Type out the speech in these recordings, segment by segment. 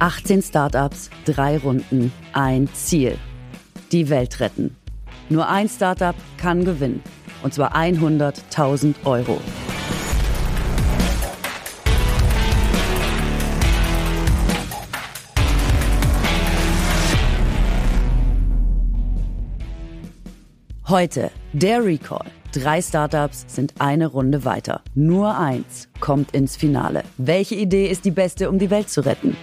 18 Startups, drei Runden, ein Ziel. Die Welt retten. Nur ein Startup kann gewinnen. Und zwar 100.000 Euro. Heute der Recall. Drei Startups sind eine Runde weiter. Nur eins kommt ins Finale. Welche Idee ist die beste, um die Welt zu retten?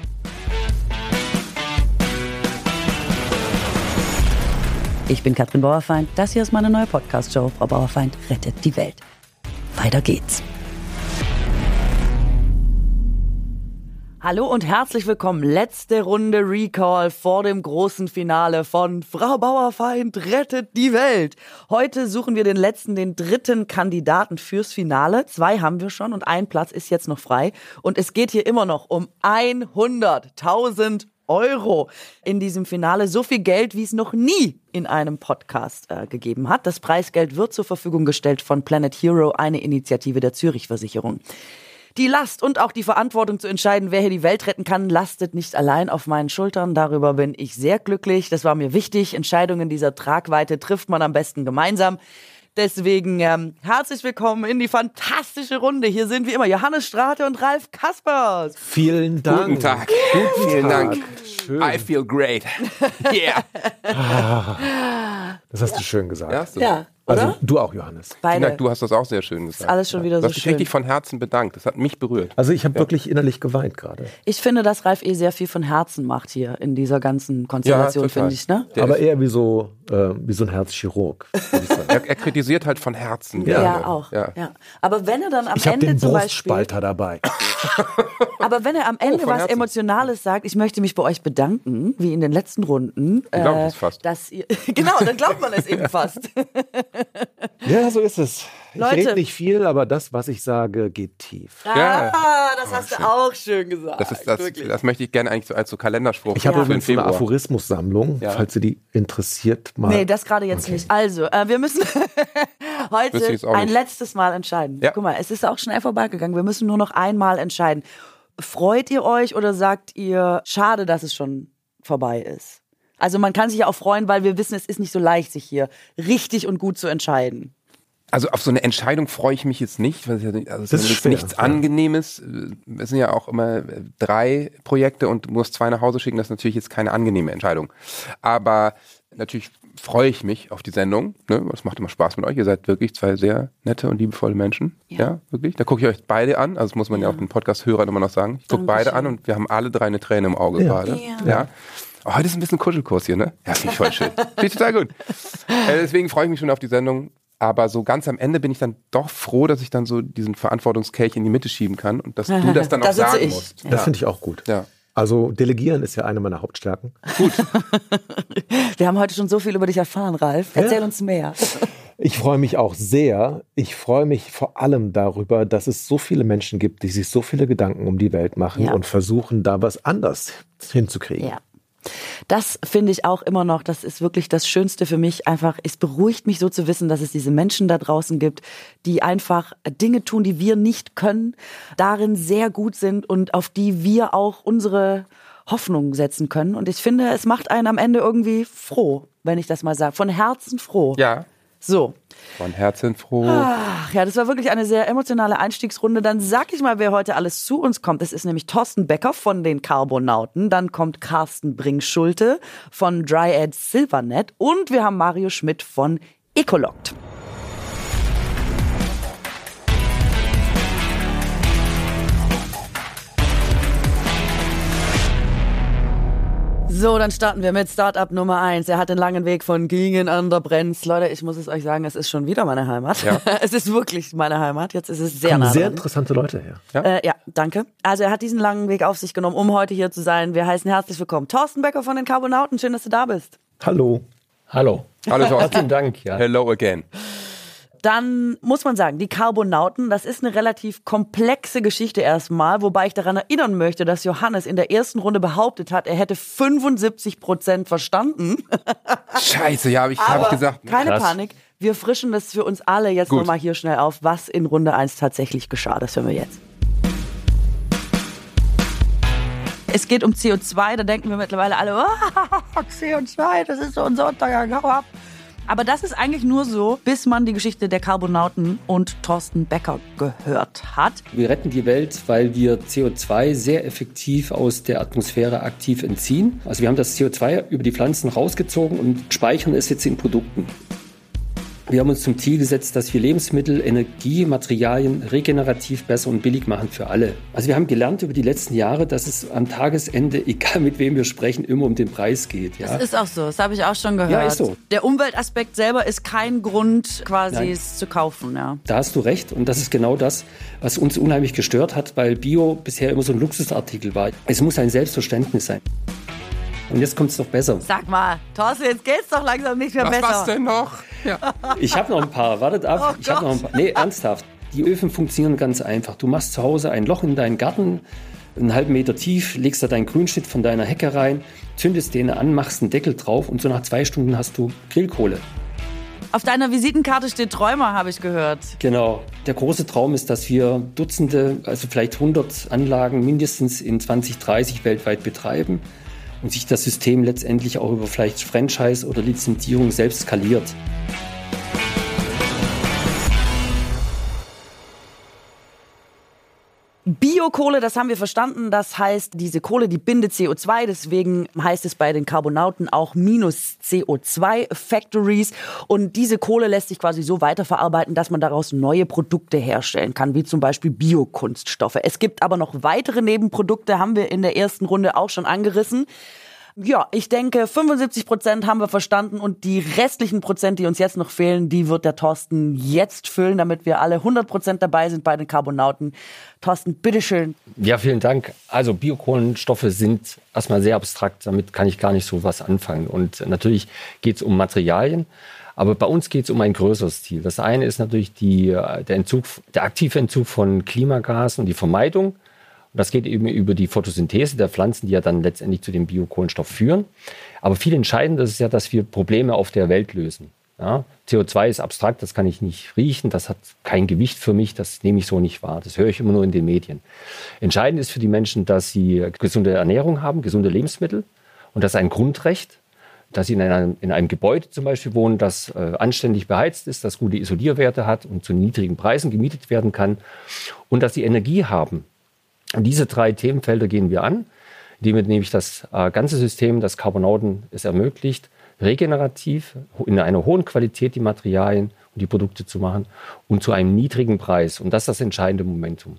Ich bin Katrin Bauerfeind. Das hier ist meine neue Podcast-Show. Frau Bauerfeind rettet die Welt. Weiter geht's. Hallo und herzlich willkommen. Letzte Runde Recall vor dem großen Finale von Frau Bauerfeind rettet die Welt. Heute suchen wir den letzten, den dritten Kandidaten fürs Finale. Zwei haben wir schon und ein Platz ist jetzt noch frei. Und es geht hier immer noch um 100.000 Euro in diesem Finale. So viel Geld, wie es noch nie in einem Podcast äh, gegeben hat. Das Preisgeld wird zur Verfügung gestellt von Planet Hero, eine Initiative der Zürich Versicherung. Die Last und auch die Verantwortung zu entscheiden, wer hier die Welt retten kann, lastet nicht allein auf meinen Schultern. Darüber bin ich sehr glücklich. Das war mir wichtig. Entscheidungen dieser Tragweite trifft man am besten gemeinsam. Deswegen ähm, herzlich willkommen in die fantastische Runde. Hier sind wie immer Johannes Strate und Ralf Kaspers. Vielen Dank. Guten Tag. Guten Vielen Tag. Dank. Schön. I feel great. Yeah. Das hast du schön gesagt. Ja, hast du. Ja, Also oder? du auch, Johannes. Beide. Dank, du hast das auch sehr schön gesagt. Alles schon wieder Du so hast dich schön. richtig von Herzen bedankt. Das hat mich berührt. Also ich habe wirklich innerlich geweint gerade. Ich finde, dass Ralf eh sehr viel von Herzen macht hier in dieser ganzen Konstellation, Ja, finde ich, ne? Der Aber ist- eher wie so, äh, wie so ein Herzchirurg. ich. Er, er kritisiert halt von Herzen. Ja, auch. Ja. Ja. Aber wenn er dann am Ich habe Ende den zum Beispiel, dabei. aber wenn er am Ende von was Herzen. Emotionales sagt, ich möchte mich bei euch bedanken, wie in den letzten Runden, äh, glaubt es fast. dass ihr, genau, dann glaubt man es eben fast. Ja, so ist es. Ich Leute. rede nicht viel, aber das, was ich sage, geht tief. Ja. Ah, das hast du auch schön gesagt. Das, ist das, das möchte ich gerne eigentlich so als so Kalenderspruch Ich habe übrigens eine. Aphorismussammlung, Ja. falls Sie die interessiert mal. Nee, das gerade jetzt nicht. Also, äh, wir müssen heute ich ein nicht. letztes Mal entscheiden. Ja. Guck mal, es ist auch schnell vorbeigegangen. Wir müssen nur noch einmal entscheiden. Freut ihr euch oder sagt ihr, schade, dass es schon vorbei ist? Also man kann sich ja auch freuen, weil wir wissen, es ist nicht so leicht, sich hier richtig und gut zu entscheiden. Also auf so eine Entscheidung freue ich mich jetzt nicht. weil es ja nicht- Also es Das ist ist schwer, nichts ja. Angenehmes. Es sind ja auch immer äh, drei Projekte und du musst zwei nach Hause schicken. Das ist natürlich jetzt keine angenehme Entscheidung. Aber natürlich freue ich mich auf die Sendung. Ne? Es macht immer Spaß mit euch. Ihr seid wirklich zwei sehr nette und liebevolle Menschen. Ja. Ja, wirklich. Da gucke ich euch beide an. Also das muss man ja, auch den Podcast-Hörern immer noch sagen. Ich gucke beide an und wir haben alle drei eine Träne im Auge Ja. gerade. Ja. Ja. Oh, heute ist ein bisschen Kuschelkurs hier, ne? Ja, finde ich voll schön. Finde ich total gut. Äh, deswegen freue ich mich schon auf die Sendung. Aber so ganz am Ende bin ich dann doch froh, dass ich dann so diesen Verantwortungskelch in die Mitte schieben kann und dass du das dann Da auch sitze sagen ich. musst. Das finde ich auch gut. Ja. Also delegieren ist ja eine meiner Hauptstärken. Wir haben heute schon so viel über dich erfahren, Ralf. Erzähl uns mehr. Ich freue mich auch sehr. Ich freue mich vor allem darüber, dass es so viele Menschen gibt, die sich so viele Gedanken um die Welt machen Ja. und versuchen, da was anders hinzukriegen. Ja. Das finde ich auch immer noch, das ist wirklich das Schönste für mich. Einfach, es beruhigt mich so zu wissen, dass es diese Menschen da draußen gibt, die einfach Dinge tun, die wir nicht können, darin sehr gut sind und auf die wir auch unsere Hoffnung setzen können. Und ich finde, es macht einen am Ende irgendwie froh, wenn ich das mal sage. Von Herzen froh. Ja. So. Von Herzen froh. Ach ja, das war wirklich eine sehr emotionale Einstiegsrunde. Dann sag ich mal, wer heute alles zu uns kommt. Es ist nämlich Thorsten Becker von den Carbonauten. Dann kommt Carsten Bring-Schulte von Dryad Silvernet. Und wir haben Mario Schmidt von Ecoloct. So, dann starten wir mit Startup Nummer eins. Er hat den langen Weg von Gingen an der Brenz. Leute, ich muss es euch sagen, es ist schon wieder meine Heimat. Ja. es ist wirklich meine Heimat. Jetzt ist es sehr Kommen nah sehr dran. interessante Leute her. Ja. Äh, ja, danke. Also er hat diesen langen Weg auf sich genommen, um heute hier zu sein. Wir heißen herzlich willkommen Thorsten Becker von den Carbonauten. Schön, dass du da bist. Hallo. Hallo. Hallo Thorsten. Herzlichen Dank. Ja. Hello again. Dann muss man sagen, die Carbonauten, das ist eine relativ komplexe Geschichte erstmal, wobei ich daran erinnern möchte, dass Johannes in der ersten Runde behauptet hat, er hätte 75 Prozent verstanden. Scheiße, ja, habe ich, hab ich gesagt. Keine Krass. Panik. Wir frischen das für uns alle jetzt nochmal hier schnell auf, was in Runde 1 tatsächlich geschah. Das hören wir jetzt. Es geht um CO2, da denken wir mittlerweile alle, oh, CO2, das ist so unser Untergang, hau ab. Aber das ist eigentlich nur so, bis man die Geschichte der Carbonauten und Thorsten Becker gehört hat. Wir retten die Welt, weil wir CO2 sehr effektiv aus der Atmosphäre aktiv entziehen. Also wir haben das CO2 über die Pflanzen rausgezogen und speichern es jetzt in Produkten. Wir haben uns zum Ziel gesetzt, dass wir Lebensmittel, Energie, Materialien regenerativ besser und billig machen für alle. Also wir haben gelernt über die letzten Jahre, dass es am Tagesende, egal mit wem wir sprechen, immer um den Preis geht. Ja? Das ist auch so, das habe ich auch schon gehört. Ja, ist so. Der Umweltaspekt selber ist kein Grund, quasi Nein. es zu kaufen. Ja. Da hast du recht und das ist genau das, was uns unheimlich gestört hat, weil Bio bisher immer so ein Luxusartikel war. Es muss ein Selbstverständnis sein. Und jetzt kommt es doch besser. Sag mal, Thorsten, jetzt geht's doch langsam nicht mehr was, besser. Was denn noch? Ja. Ich habe noch ein paar. Wartet ab. Oh ich habe noch ein paar. Nee, ernsthaft. Die Öfen funktionieren ganz einfach. Du machst zu Hause ein Loch in deinen Garten, einen halben Meter tief, legst da deinen Grünschnitt von deiner Hecke rein, zündest den an, machst einen Deckel drauf und so nach zwei Stunden hast du Grillkohle. Auf deiner Visitenkarte steht Träumer, habe ich gehört. Genau. Der große Traum ist, dass wir Dutzende, also vielleicht 100 Anlagen mindestens in 2030 weltweit betreiben und sich das System letztendlich auch über vielleicht Franchise oder Lizenzierung selbst skaliert. Biokohle, das haben wir verstanden. Das heißt, diese Kohle, die bindet CO2. Deswegen heißt es bei den Carbonauten auch minus CO2 Factories. Und diese Kohle lässt sich quasi so weiterverarbeiten, dass man daraus neue Produkte herstellen kann, wie zum Beispiel Biokunststoffe. Es gibt aber noch weitere Nebenprodukte, haben wir in der ersten Runde auch schon angerissen. Ja, ich denke, 75 Prozent haben wir verstanden und die restlichen Prozent, die uns jetzt noch fehlen, die wird der Thorsten jetzt füllen, damit wir alle 100 Prozent dabei sind bei den Carbonauten. Thorsten, bitteschön. Ja, vielen Dank. Also Biokohlenstoffe sind erstmal sehr abstrakt, damit kann ich gar nicht so was anfangen. Und natürlich geht es um Materialien. Aber bei uns geht es um ein größeres Ziel. Das eine ist natürlich die, der, Entzug, der aktive Entzug von Klimagasen und die Vermeidung das geht eben über die Photosynthese der Pflanzen, die ja dann letztendlich zu dem Biokohlenstoff führen. Aber viel entscheidender ist ja, dass wir Probleme auf der Welt lösen. Ja, CO2 ist abstrakt, das kann ich nicht riechen, das hat kein Gewicht für mich, das nehme ich so nicht wahr. Das höre ich immer nur in den Medien. Entscheidend ist für die Menschen, dass sie gesunde Ernährung haben, gesunde Lebensmittel und das ist ein Grundrecht, dass sie in einem, in einem Gebäude zum Beispiel wohnen, das äh, anständig beheizt ist, das gute Isolierwerte hat und zu niedrigen Preisen gemietet werden kann und dass sie Energie haben, und diese drei Themenfelder gehen wir an, indem nämlich das äh, ganze System, das Carbonauten es ermöglicht, regenerativ in einer hohen Qualität die Materialien und die Produkte zu machen und zu einem niedrigen Preis. Und das ist das entscheidende Momentum.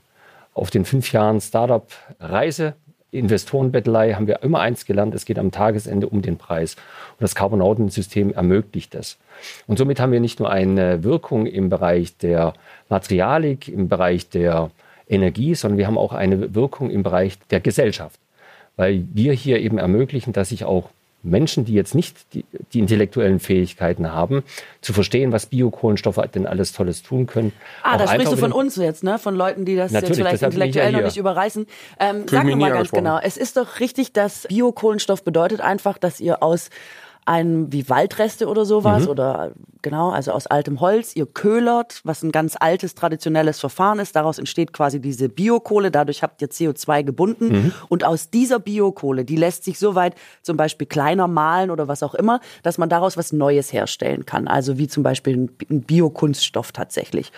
Auf den fünf Jahren Startup-Reise, Investorenbettelei haben wir immer eins gelernt, es geht am Tagesende um den Preis. Und das Carbonautensystem ermöglicht das. Und somit haben wir nicht nur eine Wirkung im Bereich der Materialik, im Bereich der Energie, sondern wir haben auch eine Wirkung im Bereich der Gesellschaft, weil wir hier eben ermöglichen, dass sich auch Menschen, die jetzt nicht die, die, intellektuellen Fähigkeiten haben, zu verstehen, was Biokohlenstoffe denn alles Tolles tun können. Ah, da sprichst du von uns jetzt, ne? Von Leuten, die das jetzt vielleicht intellektuell ja noch nicht überreißen. Ähm, sag mal ganz genau, es ist doch richtig, dass Biokohlenstoff bedeutet einfach, dass ihr aus einem wie Waldreste oder sowas mhm. oder genau, also aus altem Holz. Ihr köhlert, was ein ganz altes traditionelles Verfahren ist. Daraus entsteht quasi diese Biokohle. Dadurch habt ihr CO2 gebunden. Mhm. Und aus dieser Biokohle, die lässt sich soweit zum Beispiel kleiner malen oder was auch immer, dass man daraus was Neues herstellen kann. Also wie zum Beispiel ein Biokunststoff tatsächlich.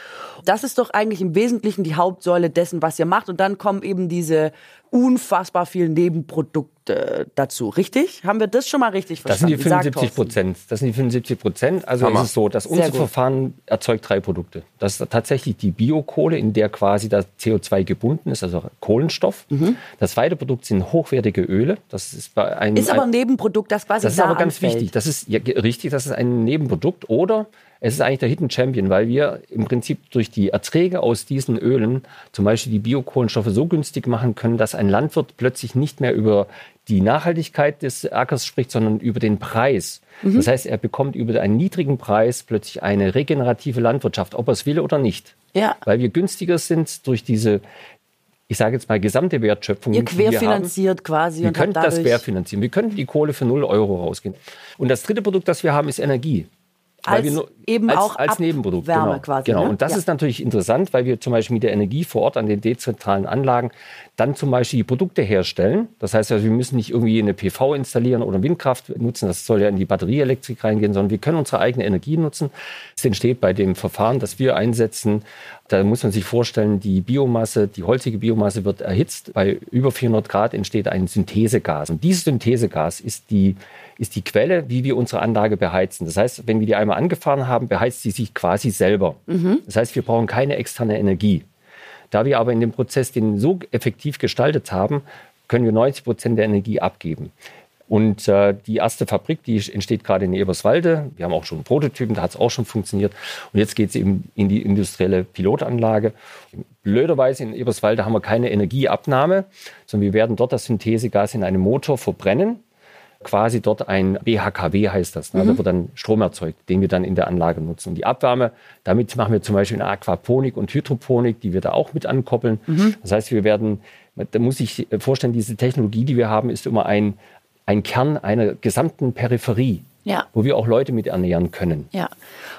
Das ist doch eigentlich im Wesentlichen die Hauptsäule dessen, was ihr macht. Und dann kommen eben diese unfassbar vielen Nebenprodukte dazu. Richtig? Haben wir das schon mal richtig verstanden? Das sind die 75 Prozent. Das sind die 75 Prozent. Also Hammer. es ist so, dass unser Verfahren erzeugt drei Produkte. Das ist tatsächlich die Biokohle, in der quasi das CO2 gebunden ist, also Kohlenstoff. Mhm. Das zweite Produkt sind hochwertige Öle. Das ist bei einem ist aber ein Nebenprodukt, das quasi Das ist da aber ganz anfällt. wichtig. Das ist ja, richtig. Das ist ein Nebenprodukt oder es ist eigentlich der Hidden Champion, weil wir im Prinzip durch die Erträge aus diesen Ölen zum Beispiel die Biokohlenstoffe so günstig machen können, dass ein Landwirt plötzlich nicht mehr über die Nachhaltigkeit des Ackers spricht, sondern über den Preis. Mhm. Das heißt, er bekommt über einen niedrigen Preis plötzlich eine regenerative Landwirtschaft, ob er es will oder nicht. Ja. Weil wir günstiger sind durch diese ich sage jetzt mal, gesamte Wertschöpfung. Ihr querfinanziert quasi. Wir können das querfinanzieren. Wir können die Kohle für 0 Euro rausgehen. Und das dritte Produkt, das wir haben, ist Energie. Als, nur, eben als, auch als Nebenprodukt. Genau, quasi. genau. Ne? Und das ja. ist natürlich interessant, weil wir zum Beispiel mit der Energie vor Ort an den dezentralen Anlagen dann zum Beispiel die Produkte herstellen. Das heißt also, wir müssen nicht irgendwie eine PV installieren oder Windkraft nutzen. Das soll ja in die Batterieelektrik reingehen, sondern wir können unsere eigene Energie nutzen. Es entsteht bei dem Verfahren, das wir einsetzen, da muss man sich vorstellen, die Biomasse, die holzige Biomasse wird erhitzt. Bei über 400 Grad entsteht ein Synthesegas. Und dieses Synthesegas ist die, ist die Quelle, wie wir unsere Anlage beheizen. Das heißt, wenn wir die einmal angefahren haben, beheizt sie sich quasi selber. Das heißt, wir brauchen keine externe Energie. Da wir aber in dem Prozess den so effektiv gestaltet haben, können wir 90 Prozent der Energie abgeben. Und äh, die erste Fabrik, die entsteht gerade in Eberswalde. Wir haben auch schon Prototypen, da hat es auch schon funktioniert. Und jetzt geht es eben in die industrielle Pilotanlage. Blöderweise in Eberswalde haben wir keine Energieabnahme, sondern wir werden dort das Synthesegas in einem Motor verbrennen. Quasi dort ein BHKW heißt das. Ne? Da wird dann Strom erzeugt, den wir dann in der Anlage nutzen. Und die Abwärme, damit machen wir zum Beispiel eine Aquaponik und Hydroponik, die wir da auch mit ankoppeln. Das heißt, wir werden, da muss ich vorstellen, diese Technologie, die wir haben, ist immer ein, ein Kern einer gesamten Peripherie, Ja. wo wir auch Leute mit ernähren können. Ja.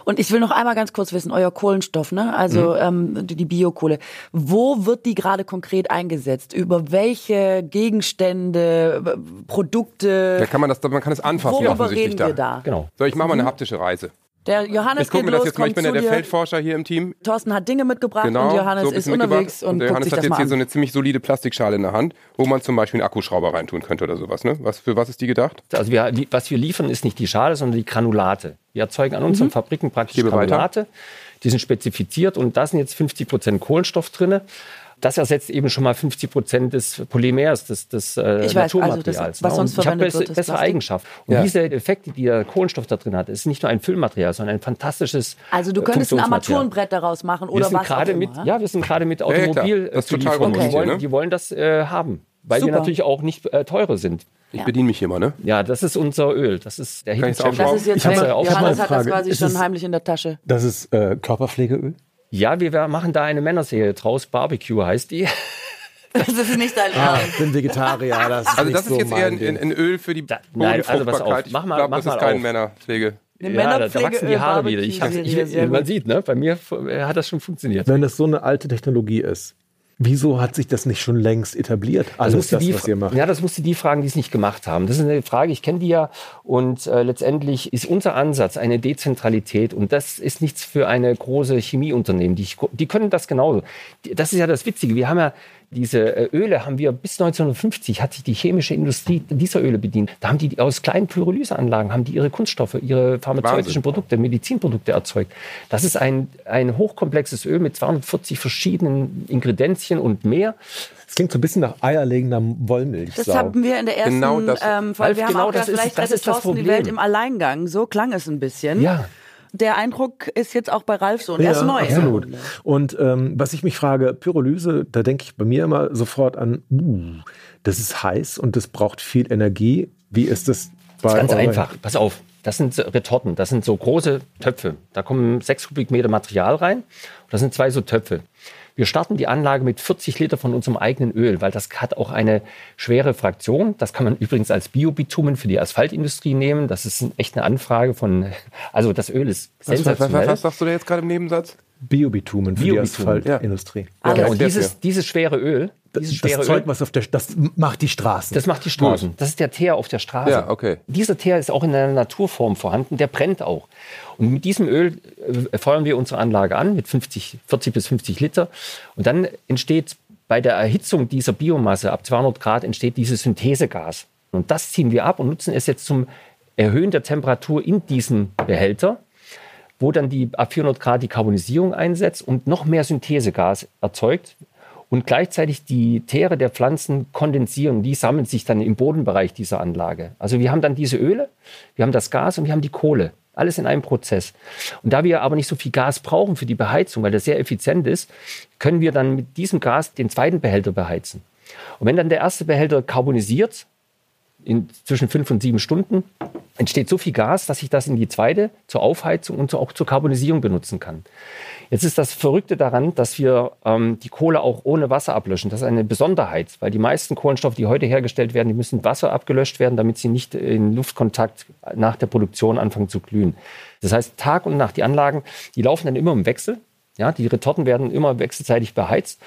Und ich will noch einmal ganz kurz wissen, euer Kohlenstoff, ne? Also Mhm. ähm, die, Biokohle. Wo wird die gerade konkret eingesetzt? Über welche Gegenstände, Produkte? Da kann man das, man kann es anfassen Worüber offensichtlich reden wir da? Genau. So, ich mache mal eine haptische Reise. Der Johannes Ich gucke geht mir das jetzt mal, ich bin ja der dir. Feldforscher hier im Team. Thorsten hat Dinge mitgebracht Genau, und Johannes so ist unterwegs mitgebracht. und der guckt Johannes sich hat das jetzt hier an. so eine ziemlich solide Plastikschale in der Hand, wo man zum Beispiel einen Akkuschrauber reintun könnte oder sowas. Ne? Was, für was ist die gedacht? Also wir, die, was wir liefern, ist nicht die Schale, sondern die Granulate. Wir erzeugen an unseren Fabriken praktisch Gebe weiter. Granulate. Die sind spezifiziert und da sind jetzt 50 Prozent Kohlenstoff drin. Das ersetzt eben schon mal 50 Prozent des Polymers, des, des äh, Ich weiß, also Naturmaterials. das, was ne? sonst Und ich habe bessere, Plastik. Eigenschaften. Und Ja. diese Effekte, die der Kohlenstoff da drin hat, ist nicht nur ein Füllmaterial, sondern ein fantastisches Also du äh, könntest ein. Armaturenbrett daraus machen Wir oder sind was gerade auch mit, immer. ja, wir sind gerade mit ja. Automobil Zulieferern. gut, die, wollen, ne? die wollen das äh, haben, weil Super. wir natürlich auch nicht äh, teurer sind. Ich Ja. bediene mich hier mal, ne? Ja, das ist unser Öl. Das ist der Hidden. Das ist jetzt Ich weg. Johannes hat das quasi Ist schon es- heimlich in der Tasche. Das ist äh, Körperpflegeöl. Ja, wir machen da eine Männerserie draus. Barbecue heißt die. Das ist nicht dein Ah, ich bin Vegetarier. Das ist Also nicht das ist so jetzt eher ein, ein, Öl für die Da- nein, also pass auf. Mach mal- ich glaube, mach das mal ist keine auf. Männerpflege. Eine Ja, da, da wachsen die Haare wieder. Ich ich, sehr man sieht, ne? Bei mir hat das schon funktioniert. Wenn das so eine alte Technologie ist, wieso hat sich das nicht schon längst etabliert? Alles musst du das, die, was ihr macht. Ja, das musst du die fragen, die es nicht gemacht haben. Das ist eine Frage, ich kenne die ja. Und äh, letztendlich ist unser Ansatz eine Dezentralität. Und das ist nichts für eine große Chemieunternehmen. Die, die können das genauso. Das ist ja das Witzige. Wir haben ja diese äh, Öle, haben wir bis 1950 hat sich die chemische Industrie dieser Öle bedient. Da haben die aus kleinen Pyrolyseanlagen, haben die ihre Kunststoffe, ihre pharmazeutischen Wahnsinn. Produkte, Medizinprodukte erzeugt. Das ist ein, ein hochkomplexes Öl mit 240 verschiedenen Ingredienzien und mehr. Es klingt so ein bisschen nach eierlegender Wollmilchsau. Das haben wir in der ersten Genau das- ähm, Folge. Wir haben genau auch das gedacht, ist- vielleicht das ist das Thorsten die Problem. Welt im Alleingang. So klang es ein bisschen. Ja. Der Eindruck ist jetzt auch bei Ralf so. Und er ist neu. Absolut. Und ähm, was ich mich frage, Pyrolyse, da denke ich bei mir immer sofort an, uh, das ist heiß und das braucht viel Energie. Wie ist das bei Das ist ganz einfach. Pass auf. Das sind so Retorten. Das sind so große Töpfe. Da kommen sechs Kubikmeter Material rein. Und das sind zwei so Töpfe. Wir starten die Anlage mit 40 Liter von unserem eigenen Öl, weil das hat auch eine schwere Fraktion. Das kann man übrigens als Biobitumen für die Asphaltindustrie nehmen. Das ist echt eine Anfrage von, also das Öl ist Was, was, was, sensationell. was sagst du da jetzt gerade im Nebensatz? Biobitumen für Biobitumen, die Asphaltindustrie. Alles. Genau, und dieses, dieses schwere Öl, Das, dieses schwere das Zeug, Öl, was auf der, das macht die Straßen. das macht die Straßen. Das ist der Teer auf der Straße. Ja, okay. Dieser Teer ist auch in einer Naturform vorhanden, der brennt auch. Und mit diesem Öl äh, feuern wir unsere Anlage an mit 50, 40 bis 50 Liter. Und dann entsteht bei der Erhitzung dieser Biomasse ab 200 Grad entsteht dieses Synthesegas. Und das ziehen wir ab und nutzen es jetzt zum Erhöhen der Temperatur in diesem Behälter, wo dann die ab 400 Grad die Karbonisierung einsetzt und noch mehr Synthesegas erzeugt und gleichzeitig die Teere der Pflanzen kondensieren. Die sammeln sich dann im Bodenbereich dieser Anlage. Also wir haben dann diese Öle, wir haben das Gas und wir haben die Kohle. Alles in einem Prozess. Und da wir aber nicht so viel Gas brauchen für die Beheizung, weil das sehr effizient ist, können wir dann mit diesem Gas den zweiten Behälter beheizen. Und wenn dann der erste Behälter karbonisiert, in zwischen fünf und sieben Stunden entsteht so viel Gas, dass ich das in die zweite zur Aufheizung und auch zur Karbonisierung benutzen kann. Jetzt ist das Verrückte daran, dass wir ähm, die Kohle auch ohne Wasser ablöschen. Das ist eine Besonderheit, weil die meisten Kohlenstoffe, die heute hergestellt werden, die müssen Wasser abgelöscht werden, damit sie nicht in Luftkontakt nach der Produktion anfangen zu glühen. Das heißt, Tag und Nacht, die Anlagen, die laufen dann immer im Wechsel. Ja, die Retorten werden immer wechselseitig beheizt.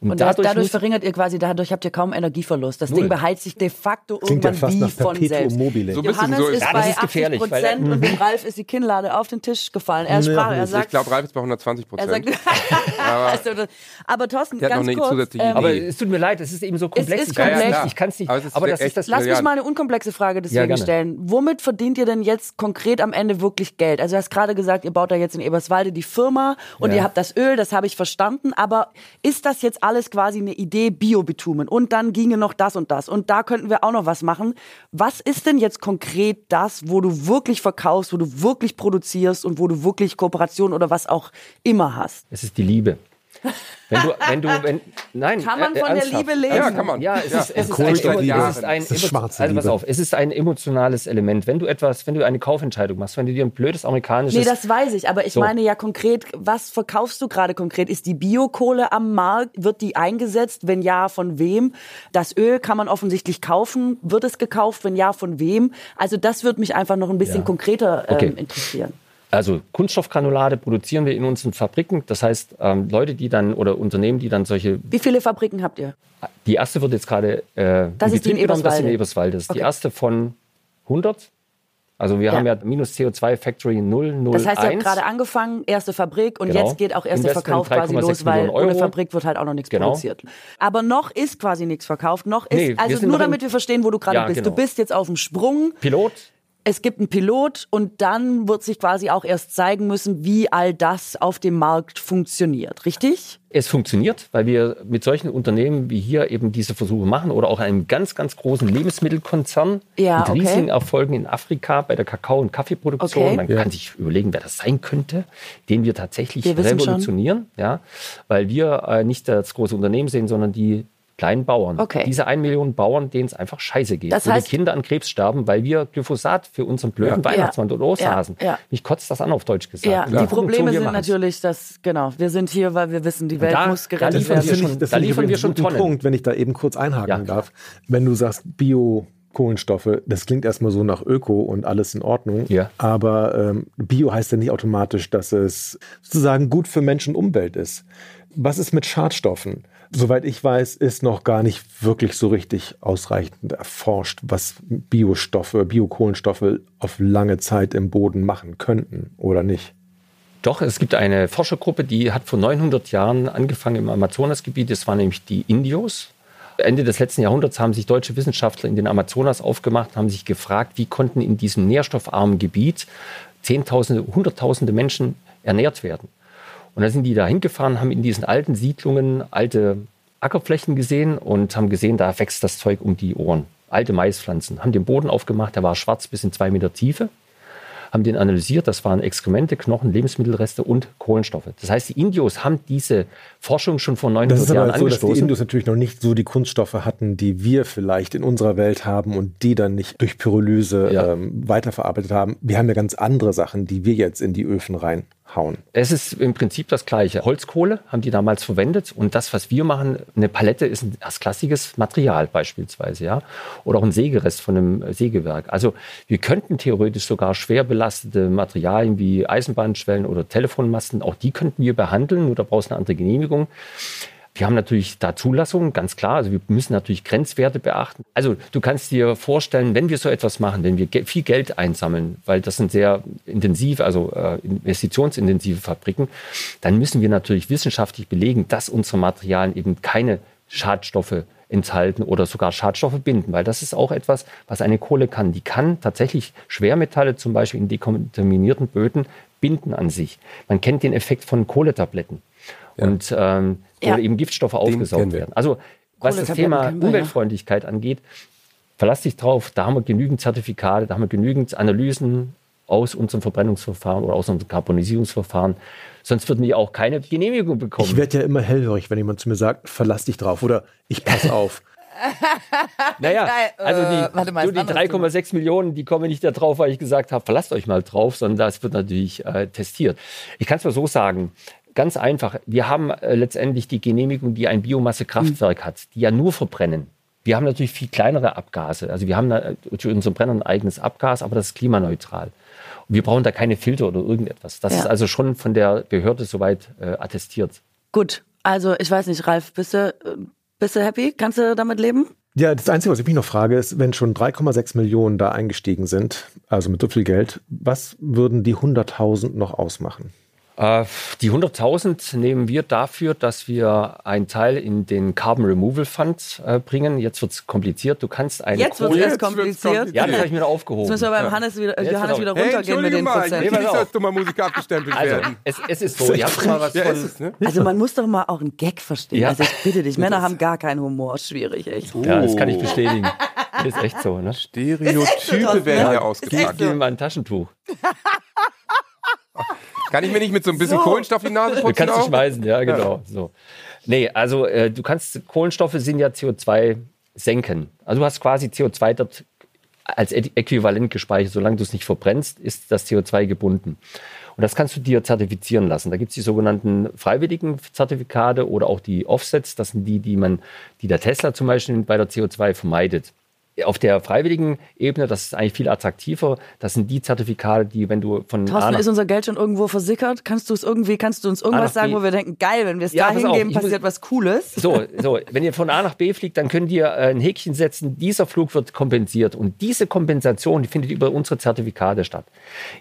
Und, und dadurch, dadurch verringert ihr quasi, dadurch habt ihr kaum Energieverlust. Das Null. Ding beheizt sich de facto Klingt irgendwann ja wie von selbst. Mobile. So Johannes so ist, ja, bei ist 80 Prozent und dem Ralf ist die Kinnlade auf den Tisch gefallen. Er sprach, er sagt, ich glaube, Ralf ist bei 120 Prozent. aber, also, aber Thorsten, ganz kurz. Ähm, aber es tut mir leid, es ist eben so komplex. Es ist komplex. Ja, ich kann es nicht. Aber, aber das ist das. Lass mich mal eine unkomplexe Frage deswegen stellen. Womit verdient ihr denn jetzt konkret am Ende wirklich Geld? Also du hast gerade gesagt, ihr baut da jetzt in Eberswalde die Firma und ihr habt das Öl, das habe ich verstanden, aber ist das jetzt alles quasi eine Idee Biobitumen und dann ginge noch das und das und da könnten wir auch noch was machen. Was ist denn jetzt konkret das, wo du wirklich verkaufst, wo du wirklich produzierst und wo du wirklich Kooperation oder was auch immer hast? Es ist die Liebe. Wenn du, wenn du, wenn, nein, kann man äh, von der Liebe leben? Ja, kann man. Ja, es ja. ist, es ist ein, es ist ein, ist also pass auf, es ist ein emotionales Element. Wenn du etwas, wenn du eine Kaufentscheidung machst, wenn du dir ein blödes amerikanisches. Nee, das weiß ich, aber ich so. meine ja konkret, was verkaufst du gerade konkret? Ist die Biokohle am Markt? Wird die eingesetzt? Wenn ja, von wem? Das Öl kann man offensichtlich kaufen. Wird es gekauft? Wenn ja, von wem? Also das würde mich einfach noch ein bisschen ja. konkreter ähm, okay. interessieren. Also Kunststoffgranulade produzieren wir in unseren Fabriken. Das heißt, ähm, Leute, die dann oder Unternehmen, die dann solche. Wie viele Fabriken habt ihr? Die erste wird jetzt gerade äh, das in ist Betrieb genommen. Das ist in Eberswalde. Ist okay. die erste von 100. Also wir ja. haben ja minus CO2 Factory 001. Das heißt, ihr habt gerade angefangen, erste Fabrik und genau. jetzt geht auch erster Verkauf quasi los, weil ohne Fabrik wird halt auch noch nichts genau. produziert. Aber noch ist quasi nichts verkauft. Noch ist, nee, also nur damit wir verstehen, wo du gerade ja, bist. Genau. Du bist jetzt auf dem Sprung. Pilot es gibt einen Pilot und dann wird sich quasi auch erst zeigen müssen, wie all das auf dem Markt funktioniert, richtig? Es funktioniert, weil wir mit solchen Unternehmen wie hier eben diese Versuche machen oder auch einem ganz, ganz großen Lebensmittelkonzern ja, mit okay. riesigen Erfolgen in Afrika bei der Kakao- und Kaffeeproduktion. Okay. Man ja. kann sich überlegen, wer das sein könnte, den wir tatsächlich wir revolutionieren, ja, weil wir äh, nicht das große Unternehmen sehen, sondern die kleinen Bauern. Okay. Diese 1 Million Bauern, denen es einfach scheiße geht. Das heißt, wo die Kinder an Krebs sterben, weil wir Glyphosat für unseren blöden ja. Weihnachtsmann ja. oder Osterhasen. Ja. Mich kotzt das an auf Deutsch gesagt. Ja, die Probleme sind natürlich, dass, genau, wir sind hier, weil wir wissen, die Welt da, muss gerettet werden. Das, schon, das da liefern wir schon Tonnen. Punkt, wenn ich da eben kurz einhaken darf. Wenn du sagst, Bio Kohlenstoffe, das klingt erstmal so nach Öko und alles in Ordnung. Ja. Aber ähm, Bio heißt ja nicht automatisch, dass es sozusagen gut für Mensch und Umwelt ist. Was ist mit Schadstoffen? Soweit ich weiß, ist noch gar nicht wirklich so richtig ausreichend erforscht, was Biostoffe, Biokohlenstoffe auf lange Zeit im Boden machen könnten oder nicht. Doch, es gibt eine Forschergruppe, die hat vor 900 Jahren angefangen im Amazonasgebiet. Das waren nämlich die Indios. Ende des letzten Jahrhunderts haben sich deutsche Wissenschaftler in den Amazonas aufgemacht, haben sich gefragt, wie konnten in diesem nährstoffarmen Gebiet Zehntausende, Hunderttausende Menschen ernährt werden. Und da sind die da hingefahren, haben in diesen alten Siedlungen alte Ackerflächen gesehen und haben gesehen, da wächst das Zeug um die Ohren. Alte Maispflanzen. Haben den Boden aufgemacht, der war schwarz bis in zwei Meter Tiefe. Haben den analysiert, das waren Exkremente, Knochen, Lebensmittelreste und Kohlenstoffe. Das heißt, die Indios haben diese Forschung schon vor 900 Jahren angestoßen. Das ist aber so, dass die Indios natürlich noch nicht so die Kunststoffe hatten, die wir vielleicht in unserer Welt haben und die dann nicht durch Pyrolyse ja. ähm, weiterverarbeitet haben. Wir haben ja ganz andere Sachen, die wir jetzt in die Öfen rein hauen. Es ist im Prinzip das Gleiche. Holzkohle haben die damals verwendet und das, was wir machen, eine Palette ist ein erstklassiges Material beispielsweise, ja, oder auch ein Sägerest von einem Sägewerk. Also wir könnten theoretisch sogar schwer belastete Materialien wie Eisenbahnschwellen oder Telefonmasten, auch die könnten wir behandeln, nur da brauchst du eine andere Genehmigung. Wir haben natürlich da Zulassungen, ganz klar. Also wir müssen natürlich Grenzwerte beachten. Also du kannst dir vorstellen, wenn wir so etwas machen, wenn wir viel Geld einsammeln, weil das sind sehr intensive, also äh, investitionsintensive Fabriken, dann müssen wir natürlich wissenschaftlich belegen, dass unsere Materialien eben keine Schadstoffe enthalten oder sogar Schadstoffe binden, weil das ist auch etwas, was eine Kohle kann. Die kann tatsächlich Schwermetalle zum Beispiel in dekontaminierten Böden binden an sich. Man kennt den Effekt von Kohletabletten. Ja. Und ähm, ja. oder eben Giftstoffe aufgesaugt werden. Also was das Thema wir, Umweltfreundlichkeit ja. angeht, verlass dich drauf, da haben wir genügend Zertifikate, da haben wir genügend Analysen aus unserem Verbrennungsverfahren oder aus unserem Karbonisierungsverfahren. Sonst würden wir auch keine Genehmigung bekommen. Ich werde ja immer hellhörig, wenn jemand zu mir sagt, verlass dich drauf oder ich pass auf. naja, also die, äh, die 3,6 Millionen, die kommen nicht da drauf, weil ich gesagt habe, verlasst euch mal drauf, sondern das wird natürlich äh, testiert. Ich kann es mal so sagen, Ganz einfach. Wir haben äh, letztendlich die Genehmigung, die ein Biomassekraftwerk Mhm. hat, die ja nur verbrennen. Wir haben natürlich viel kleinere Abgase. Also wir haben da für unseren Brenner ein eigenes Abgas, aber das ist klimaneutral. Und wir brauchen da keine Filter oder irgendetwas. Das Ja. ist also schon von der Behörde soweit äh, attestiert. Gut, also ich weiß nicht, Ralf, bist du, äh, bist du happy? Kannst du damit leben? Ja, das Einzige, was ich mich noch frage, ist, wenn schon 3,6 Millionen da eingestiegen sind, also mit so viel Geld, was würden die 100.000 noch ausmachen? Äh, die 100.000 nehmen wir dafür, dass wir einen Teil in den Carbon Removal Fund äh, bringen. Jetzt wird es kompliziert. Du kannst eine Jetzt wird es Jetzt kompliziert. Ja, das habe ich mir da Jetzt aufgehoben. müssen wir beim Hannes wieder, Jetzt Johannes wieder Hey, runtergehen mit den Entschuldige mal, ich Prozenten. will nicht als dummer Musiker abgestempelt Also, werden. es, es ist so, Ja, es, ne? Also man muss doch mal auch einen Gag verstehen. Ja. Also ich bitte dich, Männer haben gar keinen Humor. Schwierig, echt. Ja, das kann ich bestätigen. Das ist echt so, ne? Stereotype werden ne? hier ausgepackt. echt so. Gib mir mal ein Taschentuch. Kann ich mir nicht mit so ein bisschen Kohlenstoff die Nase Du putzen kannst dich schmeißen, ja, genau. So. Nee, also äh, du kannst, Kohlenstoffe sind ja CO2 senken. Also du hast quasi CO2 dort als Äquivalent gespeichert. Solange du es nicht verbrennst, ist das CO2 gebunden. Und das kannst du dir zertifizieren lassen. Da gibt es die sogenannten freiwilligen Zertifikate oder auch die Offsets. Das sind die, die man, die der Tesla zum Beispiel bei der CO2 vermeidet. Auf der freiwilligen Ebene, das ist eigentlich viel attraktiver. Das sind die Zertifikate, die, wenn du von A Thorsten, ist unser Geld schon irgendwo versickert? Kannst du es irgendwie, kannst du uns irgendwas sagen, B. wo wir denken, geil, wenn wir es Ja, da hingeben, passiert was Cooles? So, so, wenn ihr von A nach B fliegt, dann könnt ihr äh, ein Häkchen setzen, dieser Flug wird kompensiert. Und diese Kompensation, die findet über unsere Zertifikate statt.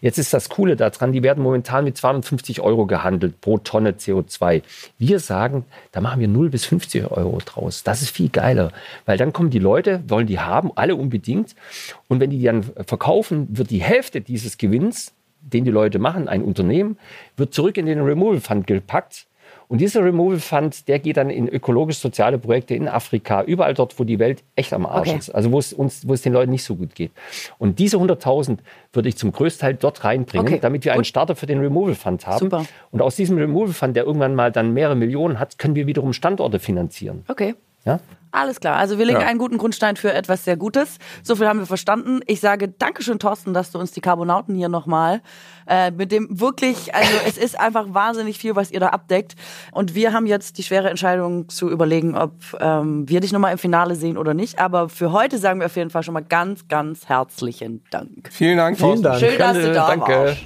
Jetzt ist das Coole daran, die werden momentan mit 250 Euro gehandelt pro Tonne CO2. Wir sagen, da machen wir 0 bis 50 Euro draus. Das ist viel geiler, weil dann kommen die Leute, wollen die haben, alle unbedingt. Und wenn die dann verkaufen, wird die Hälfte dieses Gewinns, den die Leute machen, ein Unternehmen, wird zurück in den Removal Fund gepackt. Und dieser Removal Fund, der geht dann in ökologisch-soziale Projekte in Afrika, überall dort, wo die Welt echt am Arsch Okay. ist. Also wo es, uns, wo es den Leuten nicht so gut geht. Und diese 100.000 würde ich zum größten Teil dort reinbringen, Okay, damit wir einen. Starter für den Removal Fund haben. Super. Und aus diesem Removal Fund, der irgendwann mal dann mehrere Millionen hat, können wir wiederum Standorte finanzieren. Okay. Ja? Alles klar. Also wir legen Ja. einen guten Grundstein für etwas sehr Gutes. So viel haben wir verstanden. Ich sage Dankeschön, Thorsten, dass du uns die Carbonauten hier nochmal äh, mit dem wirklich, also es ist einfach wahnsinnig viel, was ihr da abdeckt. Und wir haben jetzt die schwere Entscheidung zu überlegen, ob ähm, wir dich nochmal im Finale sehen oder nicht. Aber für heute sagen wir auf jeden Fall schon mal ganz, ganz herzlichen Dank. Vielen Dank, Vielen Thorsten. Dank. Schön, dass du da Danke. warst.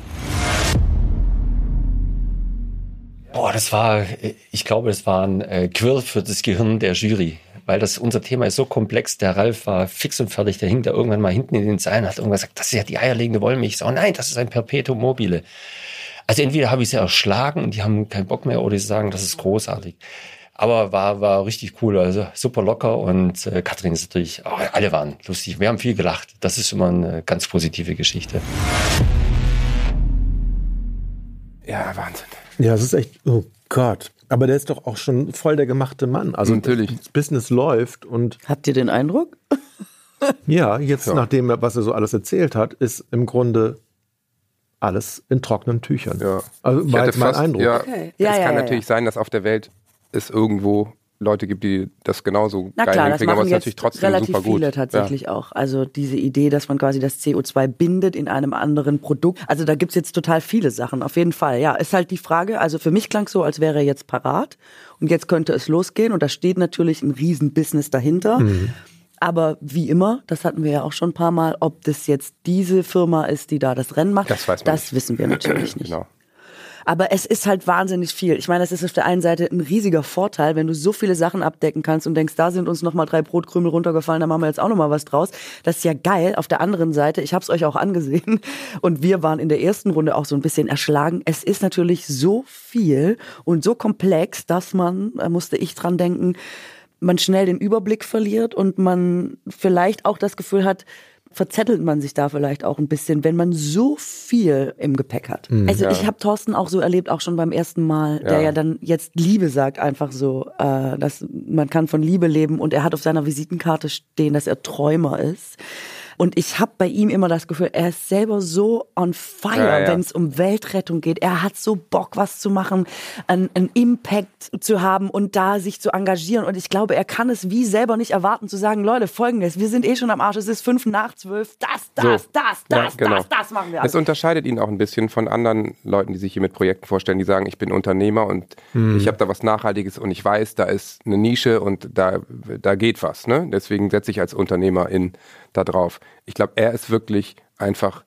Boah, das war, ich glaube, das war ein äh, Quill für das Gehirn der Jury. Weil das, unser Thema ist so komplex. Der Ralf war fix und fertig. Der hing da irgendwann mal hinten in den Seilen und hat irgendwas gesagt, das ist ja die eierlegende Wollmilch. Ich sag, nein, das ist ein Perpetuum mobile. Also entweder habe ich sie erschlagen und die haben keinen Bock mehr oder sie sagen, das ist großartig. Aber war, war richtig cool, also super locker und äh, Katrin ist natürlich, oh, alle waren lustig. Wir haben viel gelacht. Das ist immer eine ganz positive Geschichte. Ja, Wahnsinn. Ja, es ist echt, oh Gott. Aber der ist doch auch schon voll der gemachte Mann. Also Natürlich. das Business läuft und Habt ihr den Eindruck? ja, jetzt Ja. nachdem, er- was er so alles erzählt hat, ist im Grunde alles in trockenen Tüchern. Ja. Also war jetzt mein fast- Eindruck. Ja, Okay. Es Ja, ja, kann ja, natürlich ja. sein, dass auf der Welt es irgendwo Leute gibt, die das genauso Na geil klar, das hinkriegen, aber machen es ist natürlich trotzdem relativ super gut. viele tatsächlich auch. Also diese Idee, dass man quasi das CO2 bindet in einem anderen Produkt. Also da gibt's jetzt total viele Sachen, auf jeden Fall. Ja, ist halt die Frage, also für mich klang so, als wäre er jetzt parat und jetzt könnte es losgehen und da steht natürlich ein Riesenbusiness dahinter. Mhm. Aber wie immer, das hatten wir ja auch schon ein paar Mal, ob das jetzt diese Firma ist, die da das Rennen macht, Das das wissen wir natürlich nicht. Genau. Aber es ist halt wahnsinnig viel. Ich meine, es ist auf der einen Seite ein riesiger Vorteil, wenn du so viele Sachen abdecken kannst und denkst, da sind uns noch mal drei Brotkrümel runtergefallen, da machen wir jetzt auch noch mal was draus. Das ist ja geil. Auf der anderen Seite, ich habe es euch auch angesehen und wir waren in der ersten Runde auch so ein bisschen erschlagen. Es ist natürlich so viel und so komplex, dass man, da musste ich dran denken, man schnell den Überblick verliert und man vielleicht auch das Gefühl hat, verzettelt man sich da vielleicht auch ein bisschen, wenn man so viel im Gepäck hat. Also ich habe Thorsten auch so erlebt, auch schon beim ersten Mal, der Ja. ja dann jetzt Liebe sagt, einfach so, äh, dass man kann von Liebe leben und er hat auf seiner Visitenkarte stehen, dass er Träumer ist. Und ich habe bei ihm immer das Gefühl, er ist selber so on fire, Ja, ja. wenn es um Weltrettung geht. Er hat so Bock, was zu machen, einen, einen Impact zu haben und da sich zu engagieren. Und ich glaube, er kann es wie selber nicht erwarten, zu sagen, Leute, folgendes, wir sind eh schon am Arsch, es ist fünf nach zwölf, das, das, So. das, Ja, das, genau. das, das machen wir Es alles. unterscheidet ihn auch ein bisschen von anderen Leuten, die sich hier mit Projekten vorstellen, die sagen, ich bin Unternehmer und ich habe da was Nachhaltiges und ich weiß, da ist eine Nische und da, da geht was. Ne? Deswegen setze ich als Unternehmerin da drauf. Ich glaube, er ist wirklich einfach,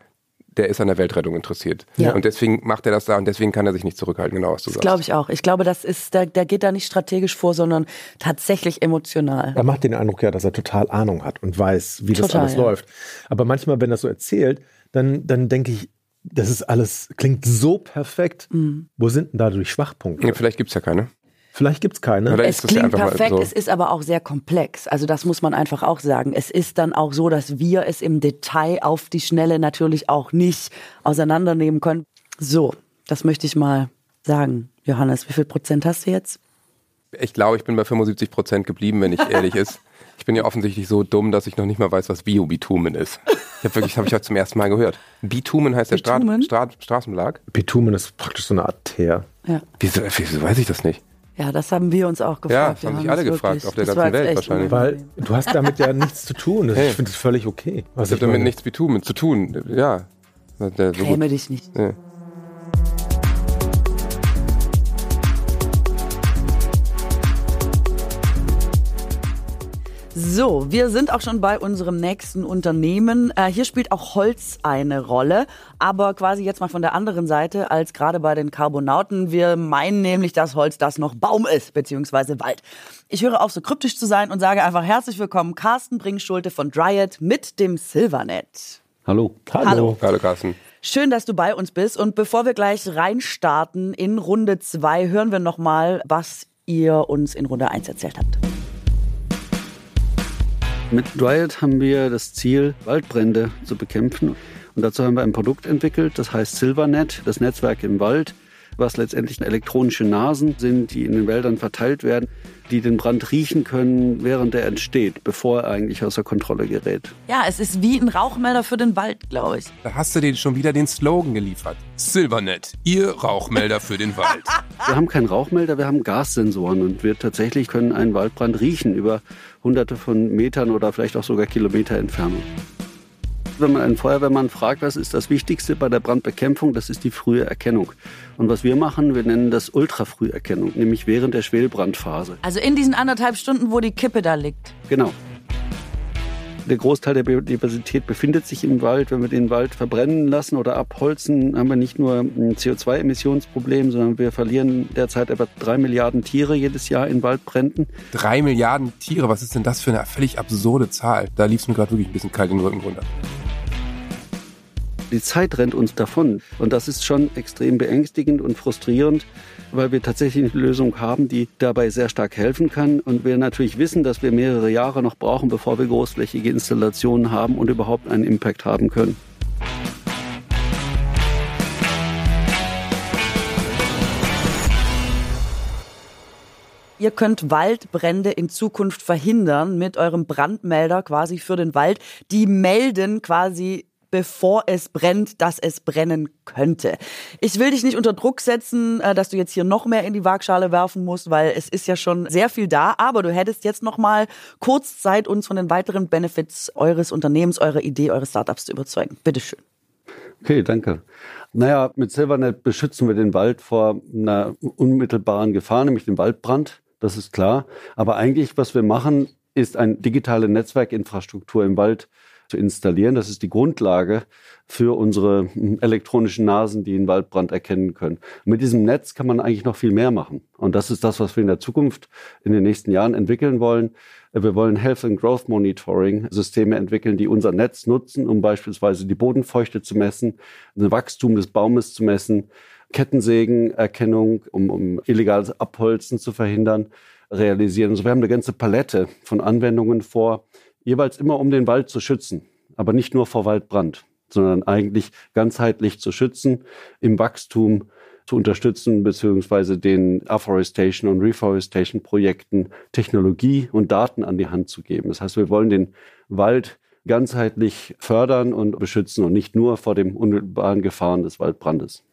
der ist an der Weltrettung interessiert. Ja. Und deswegen macht er das da und deswegen kann er sich nicht zurückhalten, genau was du Das sagst. glaube ich auch. Ich glaube, das ist, der, der geht da nicht strategisch vor, sondern tatsächlich emotional. Er macht den Eindruck ja, dass er total Ahnung hat und weiß, wie das Total, alles ja. läuft. Aber manchmal, wenn er so erzählt, dann, dann denke ich, das ist alles, klingt so perfekt. Mhm. Wo sind denn da die Schwachpunkte? Ja, vielleicht gibt's ja keine. Vielleicht gibt's keine. Oder Es ist das ja klingt perfekt, so? es ist aber auch sehr komplex. Also das muss man einfach auch sagen. Es ist dann auch so, dass wir es im Detail auf die Schnelle natürlich auch nicht auseinandernehmen können. So, das möchte ich mal sagen. Johannes, wie viel Prozent hast du jetzt? Ich glaube, ich bin bei 75 Prozent geblieben, wenn ich ehrlich ist. Ich bin ja offensichtlich so dumm, dass ich noch nicht mal weiß, was Biobitumen ist. Ich habe wirklich, habe ich heute zum ersten Mal gehört. Bitumen heißt der Stra Bitumen? Stra Straßenbelag. Bitumen ist praktisch so eine Art Teer. Ja. Wieso, wieso weiß ich das nicht? Ja, das haben wir uns auch gefragt. das haben sich alle gefragt, wirklich. auf der Das ganzen Welt wahrscheinlich. Weil du hast damit ja nichts zu tun. Das- Hey. Ich finde das völlig okay. Was Das hat ich damit meine. nichts zu tun. Ja. Der- So. Schäme dich nicht. Ja. So, wir sind auch schon bei unserem nächsten Unternehmen. Äh, hier spielt auch Holz eine Rolle, aber quasi jetzt mal von der anderen Seite als gerade bei den Carbonauten. Wir meinen nämlich das Holz, das noch Baum ist, beziehungsweise Wald. Ich höre auf, so kryptisch zu sein und sage einfach herzlich willkommen, Carsten Bringschulte von Dryad mit dem Silvernet. Hallo. Hallo. Hallo Carsten. Schön, dass du bei uns bist. Und bevor wir gleich reinstarten in Runde zwei, hören wir nochmal, was ihr uns in Runde eins erzählt habt. Mit Dryad haben wir das Ziel, Waldbrände zu bekämpfen. Und dazu haben wir ein Produkt entwickelt, das heißt Silvernet, das Netzwerk im Wald, was letztendlich elektronische Nasen sind, die in den Wäldern verteilt werden, die den Brand riechen können, während er entsteht, bevor er eigentlich außer Kontrolle gerät. Ja, es ist wie ein Rauchmelder für den Wald, glaube ich. Da hast du dir schon wieder den Slogan geliefert. Silvernet, Ihr Rauchmelder für den Wald. Wir haben keinen Rauchmelder, wir haben Gassensoren und wir tatsächlich können einen Waldbrand riechen über hunderte von Metern oder vielleicht auch sogar Kilometer Entfernung. Wenn man einen Feuerwehrmann fragt, was ist das Wichtigste bei der Brandbekämpfung, das ist die frühe Erkennung. Und was wir machen, wir nennen das Ultrafrüherkennung, nämlich während der Schwelbrandphase. Also in diesen anderthalb Stunden, wo die Kippe da liegt. Genau. Der Großteil der Biodiversität befindet sich im Wald. Wenn wir den Wald verbrennen lassen oder abholzen, haben wir nicht nur ein CO2-Emissionsproblem, sondern wir verlieren derzeit etwa drei Milliarden Tiere jedes Jahr in Waldbränden. Drei Milliarden Tiere, was ist denn das für eine völlig absurde Zahl? Da lief es mir gerade wirklich ein bisschen kalt in den Rücken runter. Die Zeit rennt uns davon. Und das ist schon extrem beängstigend und frustrierend, weil wir tatsächlich eine Lösung haben, die dabei sehr stark helfen kann. Und wir natürlich wissen, dass wir mehrere Jahre noch brauchen, bevor wir großflächige Installationen haben und überhaupt einen Impact haben können. Ihr könnt Waldbrände in Zukunft verhindern mit eurem Brandmelder quasi für den Wald. Die melden quasi bevor es brennt, dass es brennen könnte. Ich will dich nicht unter Druck setzen, äh, dass du jetzt hier noch mehr in die Waagschale werfen musst, weil es ist ja schon sehr viel da, aber du hättest jetzt noch mal kurz Zeit, uns von den weiteren Benefits eures Unternehmens, eurer Idee, eures Startups zu überzeugen. Bitteschön. Okay, danke. Naja, mit Silvernet beschützen wir den Wald vor einer unmittelbaren Gefahr, nämlich dem Waldbrand. Das ist klar. Aber eigentlich, was wir machen, ist eine digitale Netzwerkinfrastruktur im Wald zu installieren. Das ist die Grundlage für unsere elektronischen Nasen, die einen Waldbrand erkennen können. Mit diesem Netz kann man eigentlich noch viel mehr machen. Und das ist das, was wir in der Zukunft in den nächsten Jahren entwickeln wollen. Wir wollen Health and Growth Monitoring Systeme entwickeln, die unser Netz nutzen, um beispielsweise die Bodenfeuchte zu messen, das Wachstum des Baumes zu messen, Kettensägenerkennung, um, um illegales Abholzen zu verhindern, realisieren. Also wir haben eine ganze Palette von Anwendungen vor, jeweils immer um den Wald zu schützen, aber nicht nur vor Waldbrand, sondern eigentlich ganzheitlich zu schützen, im Wachstum zu unterstützen, beziehungsweise den Afforestation und Reforestation Projekten Technologie und Daten an die Hand zu geben. Das heißt, wir wollen den Wald ganzheitlich fördern und beschützen und nicht nur vor dem unmittelbaren Gefahren des Waldbrandes.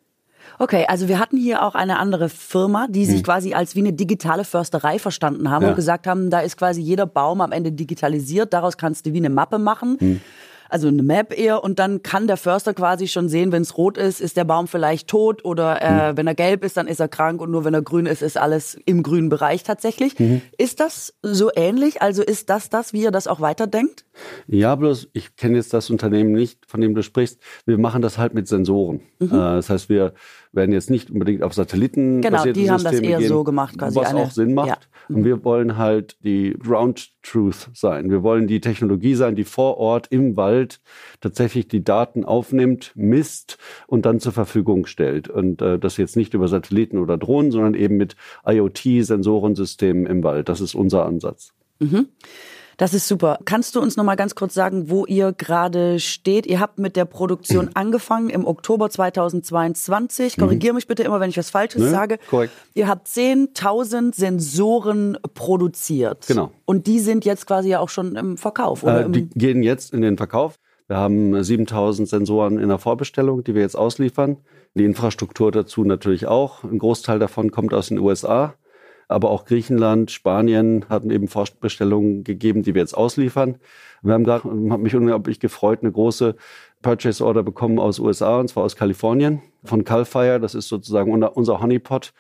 Okay, also wir hatten hier auch eine andere Firma, die sich Hm. quasi als wie eine digitale Försterei verstanden haben Ja. und gesagt haben, da ist quasi jeder Baum am Ende digitalisiert, daraus kannst du wie eine Mappe machen. Hm. Also eine Map eher und dann kann der Förster quasi schon sehen, wenn es rot ist, ist der Baum vielleicht tot oder äh, Hm. wenn er gelb ist, dann ist er krank und nur wenn er grün ist, ist alles im grünen Bereich tatsächlich. Mhm. Ist das so ähnlich? Also ist das das, wie ihr das auch weiterdenkt? Ja, bloß ich kenne jetzt das Unternehmen nicht, von dem du sprichst. Wir machen das halt mit Sensoren. Mhm. Äh, das heißt, wir werden jetzt nicht unbedingt auf Satelliten Genau, die haben das Systeme eher gehen, so gemacht, quasi was eine- auch Sinn macht. ja. Und wir wollen halt die Ground Truth sein. Wir wollen die Technologie sein, die vor Ort im Wald tatsächlich die Daten aufnimmt, misst und dann zur Verfügung stellt. Und äh, das jetzt nicht über Satelliten oder Drohnen, sondern eben mit IoT-Sensorensystemen im Wald. Das ist unser Ansatz. Das ist super. Kannst du uns noch mal ganz kurz sagen, wo ihr gerade steht? Ihr habt mit der Produktion angefangen im Oktober 2022. Korrigiere mich bitte immer, wenn ich was Falsches Nö, sage. korrekt. Ihr habt 10.000 Sensoren produziert. Genau. Und die sind jetzt quasi ja auch schon im Verkauf, oder? Äh, die gehen jetzt in den Verkauf. Wir haben 7000 Sensoren in der Vorbestellung, die wir jetzt ausliefern. Die Infrastruktur dazu natürlich auch. Ein Großteil davon kommt aus den USA. Aber auch Griechenland, Spanien hatten eben Vorbestellungen gegeben, die wir jetzt ausliefern. Wir haben gerade, habe mich unglaublich gefreut, eine große Purchase Order bekommen aus USA, und zwar aus Kalifornien, von Calfire. Das ist sozusagen unser, Honeypot.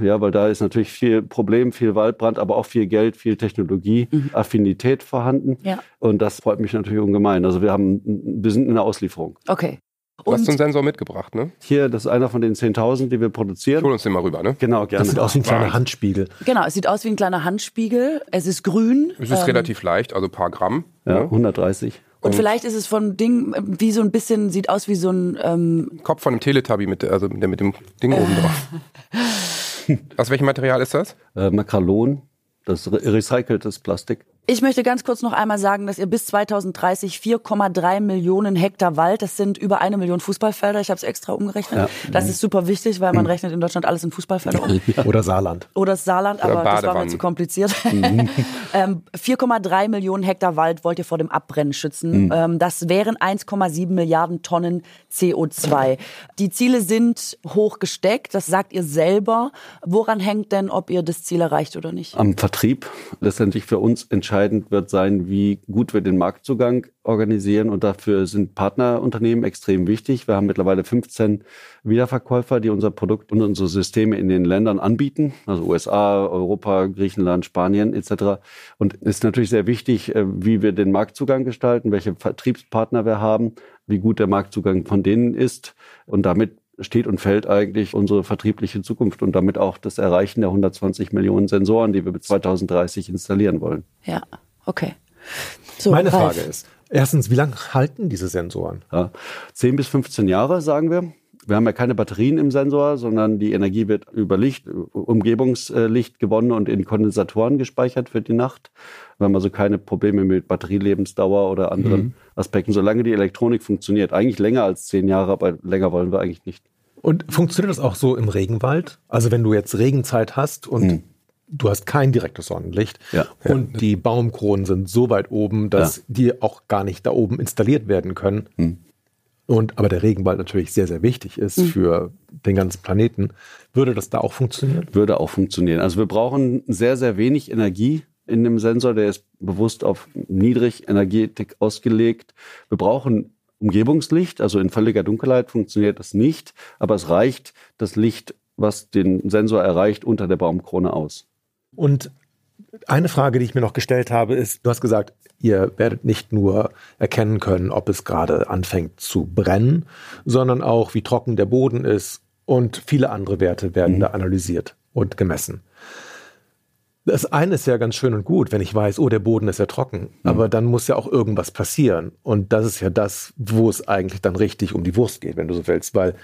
Ja, weil da ist natürlich viel Problem, viel Waldbrand, aber auch viel Geld, viel Technologie, Affinität vorhanden. Ja. Und das freut mich natürlich ungemein. Also wir haben, wir sind in der Auslieferung. okay. Du hast so einen Und Sensor mitgebracht, ne? Hier, das ist einer von den 10.000, die wir Hol produzieren. uns den mal rüber, ne? Genau, gerne. Das sieht aus wie ein kleiner Handspiegel. genau, es sieht aus wie ein kleiner Handspiegel. Es ist grün. Es ist Ähm, relativ leicht, also ein paar Gramm. ja, Ne? 130. Und vielleicht ist es von Ding wie so ein bisschen, sieht aus wie so ein ähm, Kopf von einem Teletubby mit, also mit, dem- mit dem Ding oben drauf. Aus welchem Material ist das? Äh, Makralon, das recyceltes Plastik. Ich möchte ganz kurz noch einmal sagen, dass ihr bis 2030 4,3 Millionen Hektar Wald, das sind über eine Million Fußballfelder, ich habe es extra umgerechnet. Ja. Das ist super wichtig, weil man rechnet in Deutschland alles in Fußballfelder um. Oder Saarland. Oder Saarland, aber das war mir zu kompliziert. ähm, 4,3 Millionen Hektar Wald wollt ihr vor dem Abbrennen schützen. Ähm, das wären 1,7 Milliarden Tonnen CO2. Die Ziele sind hoch gesteckt, das sagt ihr selber. Woran hängt denn, ob ihr das Ziel erreicht oder nicht? Am Vertrieb. Letztendlich für uns entscheidend wird sein, wie gut wir den Marktzugang organisieren. Und dafür sind Partnerunternehmen extrem wichtig. Wir haben mittlerweile 15 Wiederverkäufer, die unser Produkt und unsere Systeme in den Ländern anbieten. Also USA, Europa, Griechenland, Spanien etc. Und es ist natürlich sehr wichtig, äh, wie wir den Marktzugang gestalten, welche Vertriebspartner wir haben, wie gut der Marktzugang von denen ist. Und damit steht und fällt eigentlich unsere vertriebliche Zukunft und damit auch das Erreichen der 120 Millionen Sensoren, die wir bis 2030 installieren wollen. Ja, okay. So, Meine Ralf. Frage ist, erstens, wie lange halten diese Sensoren? Ja, 10 bis 15 Jahre, sagen wir. Wir haben ja keine Batterien im Sensor, sondern die Energie wird über Licht, Umgebungslicht gewonnen und in Kondensatoren gespeichert für die Nacht. Wir haben also keine Probleme mit Batterielebensdauer oder anderen Aspekten, solange die Elektronik funktioniert. Eigentlich länger als zehn Jahre, aber länger wollen wir eigentlich nicht. Und funktioniert das auch so im Regenwald? Also wenn du jetzt Regenzeit hast und du hast kein direktes Sonnenlicht Ja. und die Baumkronen sind so weit oben, dass die auch gar nicht da oben installiert werden können. Und aber der Regenwald natürlich sehr, sehr wichtig ist für den ganzen Planeten. Würde das da auch funktionieren? würde auch funktionieren. Also wir brauchen sehr, sehr wenig Energie in dem Sensor. Der ist bewusst auf Niedrigenergetik ausgelegt. Wir brauchen Umgebungslicht, also in völliger Dunkelheit funktioniert das nicht, aber es reicht das Licht, was den Sensor erreicht, unter der Baumkrone aus. Und eine Frage, die ich mir noch gestellt habe, ist, du hast gesagt, ihr werdet nicht nur erkennen können, ob es gerade anfängt zu brennen, sondern auch, wie trocken der Boden ist und viele andere Werte werden da analysiert und gemessen. Das eine ist ja ganz schön und gut, wenn ich weiß, oh, der Boden ist ja trocken, aber dann muss ja auch irgendwas passieren. Und das ist ja das, wo es eigentlich dann richtig um die Wurst geht, wenn du so willst, weil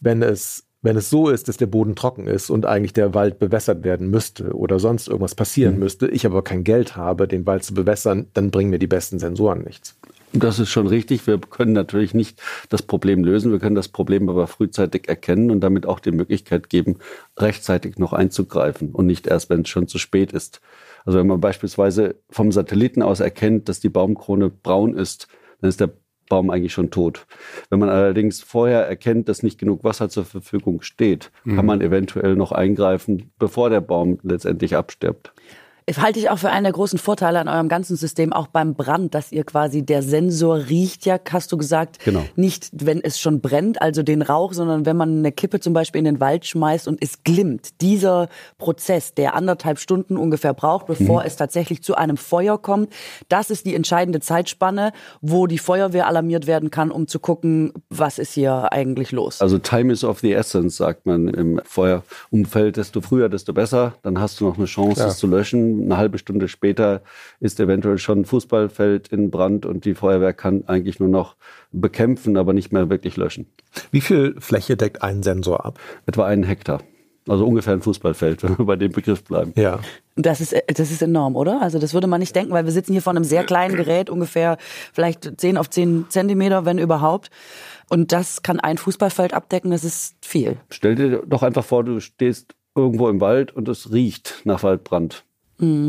wenn es wenn es so ist, dass der Boden trocken ist und eigentlich der Wald bewässert werden müsste oder sonst irgendwas passieren müsste, ich aber kein Geld habe, den Wald zu bewässern, dann bringen mir die besten Sensoren nichts. Das ist schon richtig. Wir können natürlich nicht das Problem lösen. Wir können das Problem aber frühzeitig erkennen und damit auch die Möglichkeit geben, rechtzeitig noch einzugreifen und nicht erst, wenn es schon zu spät ist. Also wenn man beispielsweise vom Satelliten aus erkennt, dass die Baumkrone braun ist dann ist der Baum eigentlich schon tot. Wenn man allerdings vorher erkennt, dass nicht genug Wasser zur Verfügung steht, kann man eventuell noch eingreifen, bevor der Baum letztendlich abstirbt. Halte ich auch für einen der großen Vorteile an eurem ganzen System, auch beim Brand, dass ihr quasi, der Sensor riecht ja, hast du gesagt, Genau. nicht, wenn es schon brennt, also den Rauch, sondern wenn man eine Kippe zum Beispiel in den Wald schmeißt und es glimmt. Dieser Prozess, der anderthalb Stunden ungefähr braucht, bevor es tatsächlich zu einem Feuer kommt, das ist die entscheidende Zeitspanne, wo die Feuerwehr alarmiert werden kann, um zu gucken, was ist hier eigentlich los. Also Time is of the essence, sagt man im Feuerumfeld. Desto früher, desto besser. Dann hast du noch eine Chance, es zu löschen. Eine halbe Stunde später ist eventuell schon ein Fußballfeld in Brand und die Feuerwehr kann eigentlich nur noch bekämpfen, aber nicht mehr wirklich löschen. Wie viel Fläche deckt ein Sensor ab? Etwa einen Hektar. Also ungefähr ein Fußballfeld, wenn wir bei dem Begriff bleiben. Ja. Das ist, das ist enorm, oder? Also das würde man nicht denken, weil wir sitzen hier vor einem sehr kleinen Gerät, ungefähr vielleicht 10 auf 10 Zentimeter, wenn überhaupt. Und das kann ein Fußballfeld abdecken, das ist viel. Stell dir doch einfach vor, du stehst irgendwo im Wald und es riecht nach Waldbrand.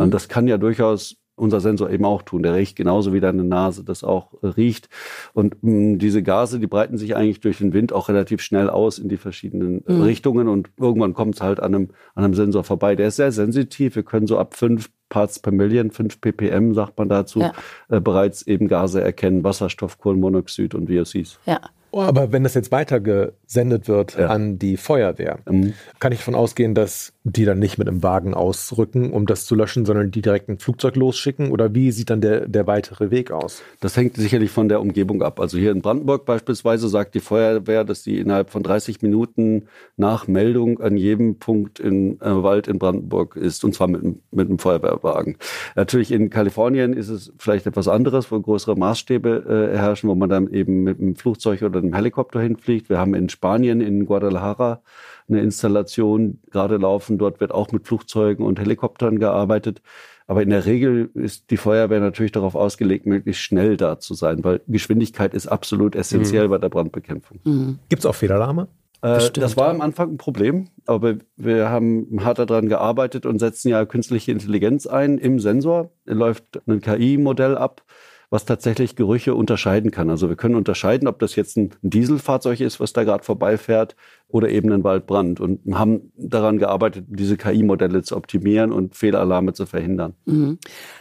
Und das kann ja durchaus unser Sensor eben auch tun. Der riecht genauso wie deine Nase das auch äh, riecht. Und mh, diese Gase, die breiten sich eigentlich durch den Wind auch relativ schnell aus in die verschiedenen äh, Richtungen und irgendwann kommt es halt an einem, an einem Sensor vorbei. Der ist sehr sensitiv. Wir können so ab fünf Parts per Million, 5 ppm sagt man dazu, Ja. äh, bereits eben Gase erkennen, Wasserstoff, Kohlenmonoxid und VOCs. Ja. Oh, aber wenn das jetzt weitergesendet wird Ja. an die Feuerwehr, Mhm. kann ich davon ausgehen, dass die dann nicht mit einem Wagen ausrücken, um das zu löschen, sondern die direkt ein Flugzeug losschicken? Oder wie sieht dann der, der weitere Weg aus? Das hängt sicherlich von der Umgebung ab. Also hier in Brandenburg beispielsweise sagt die Feuerwehr, dass sie innerhalb von 30 Minuten nach Meldung an jedem Punkt im äh, Wald in Brandenburg ist, und zwar mit, einem- mit einem Feuerwehrwagen. Natürlich in Kalifornien ist es vielleicht etwas anderes, wo größere Maßstäbe äh, herrschen, wo man dann eben mit einem Flugzeug oder einem Helikopter hinfliegt. Wir haben in Spanien, in Guadalajara, eine Installation gerade laufen. Dort wird auch mit Flugzeugen und Helikoptern gearbeitet. Aber in der Regel ist die Feuerwehr natürlich darauf ausgelegt, möglichst schnell da zu sein, weil Geschwindigkeit ist absolut essentiell bei der Brandbekämpfung. Gibt es auch Fehlalarme? Äh, das war am Anfang ein Problem, aber wir haben hart daran gearbeitet und setzen ja künstliche Intelligenz ein im Sensor. Läuft ein KI-Modell ab, was tatsächlich Gerüche unterscheiden kann. Also wir können unterscheiden, ob das jetzt ein Dieselfahrzeug ist, was da gerade vorbeifährt, oder eben ein Waldbrand und haben daran gearbeitet, diese KI-Modelle zu optimieren und Fehlalarme zu verhindern.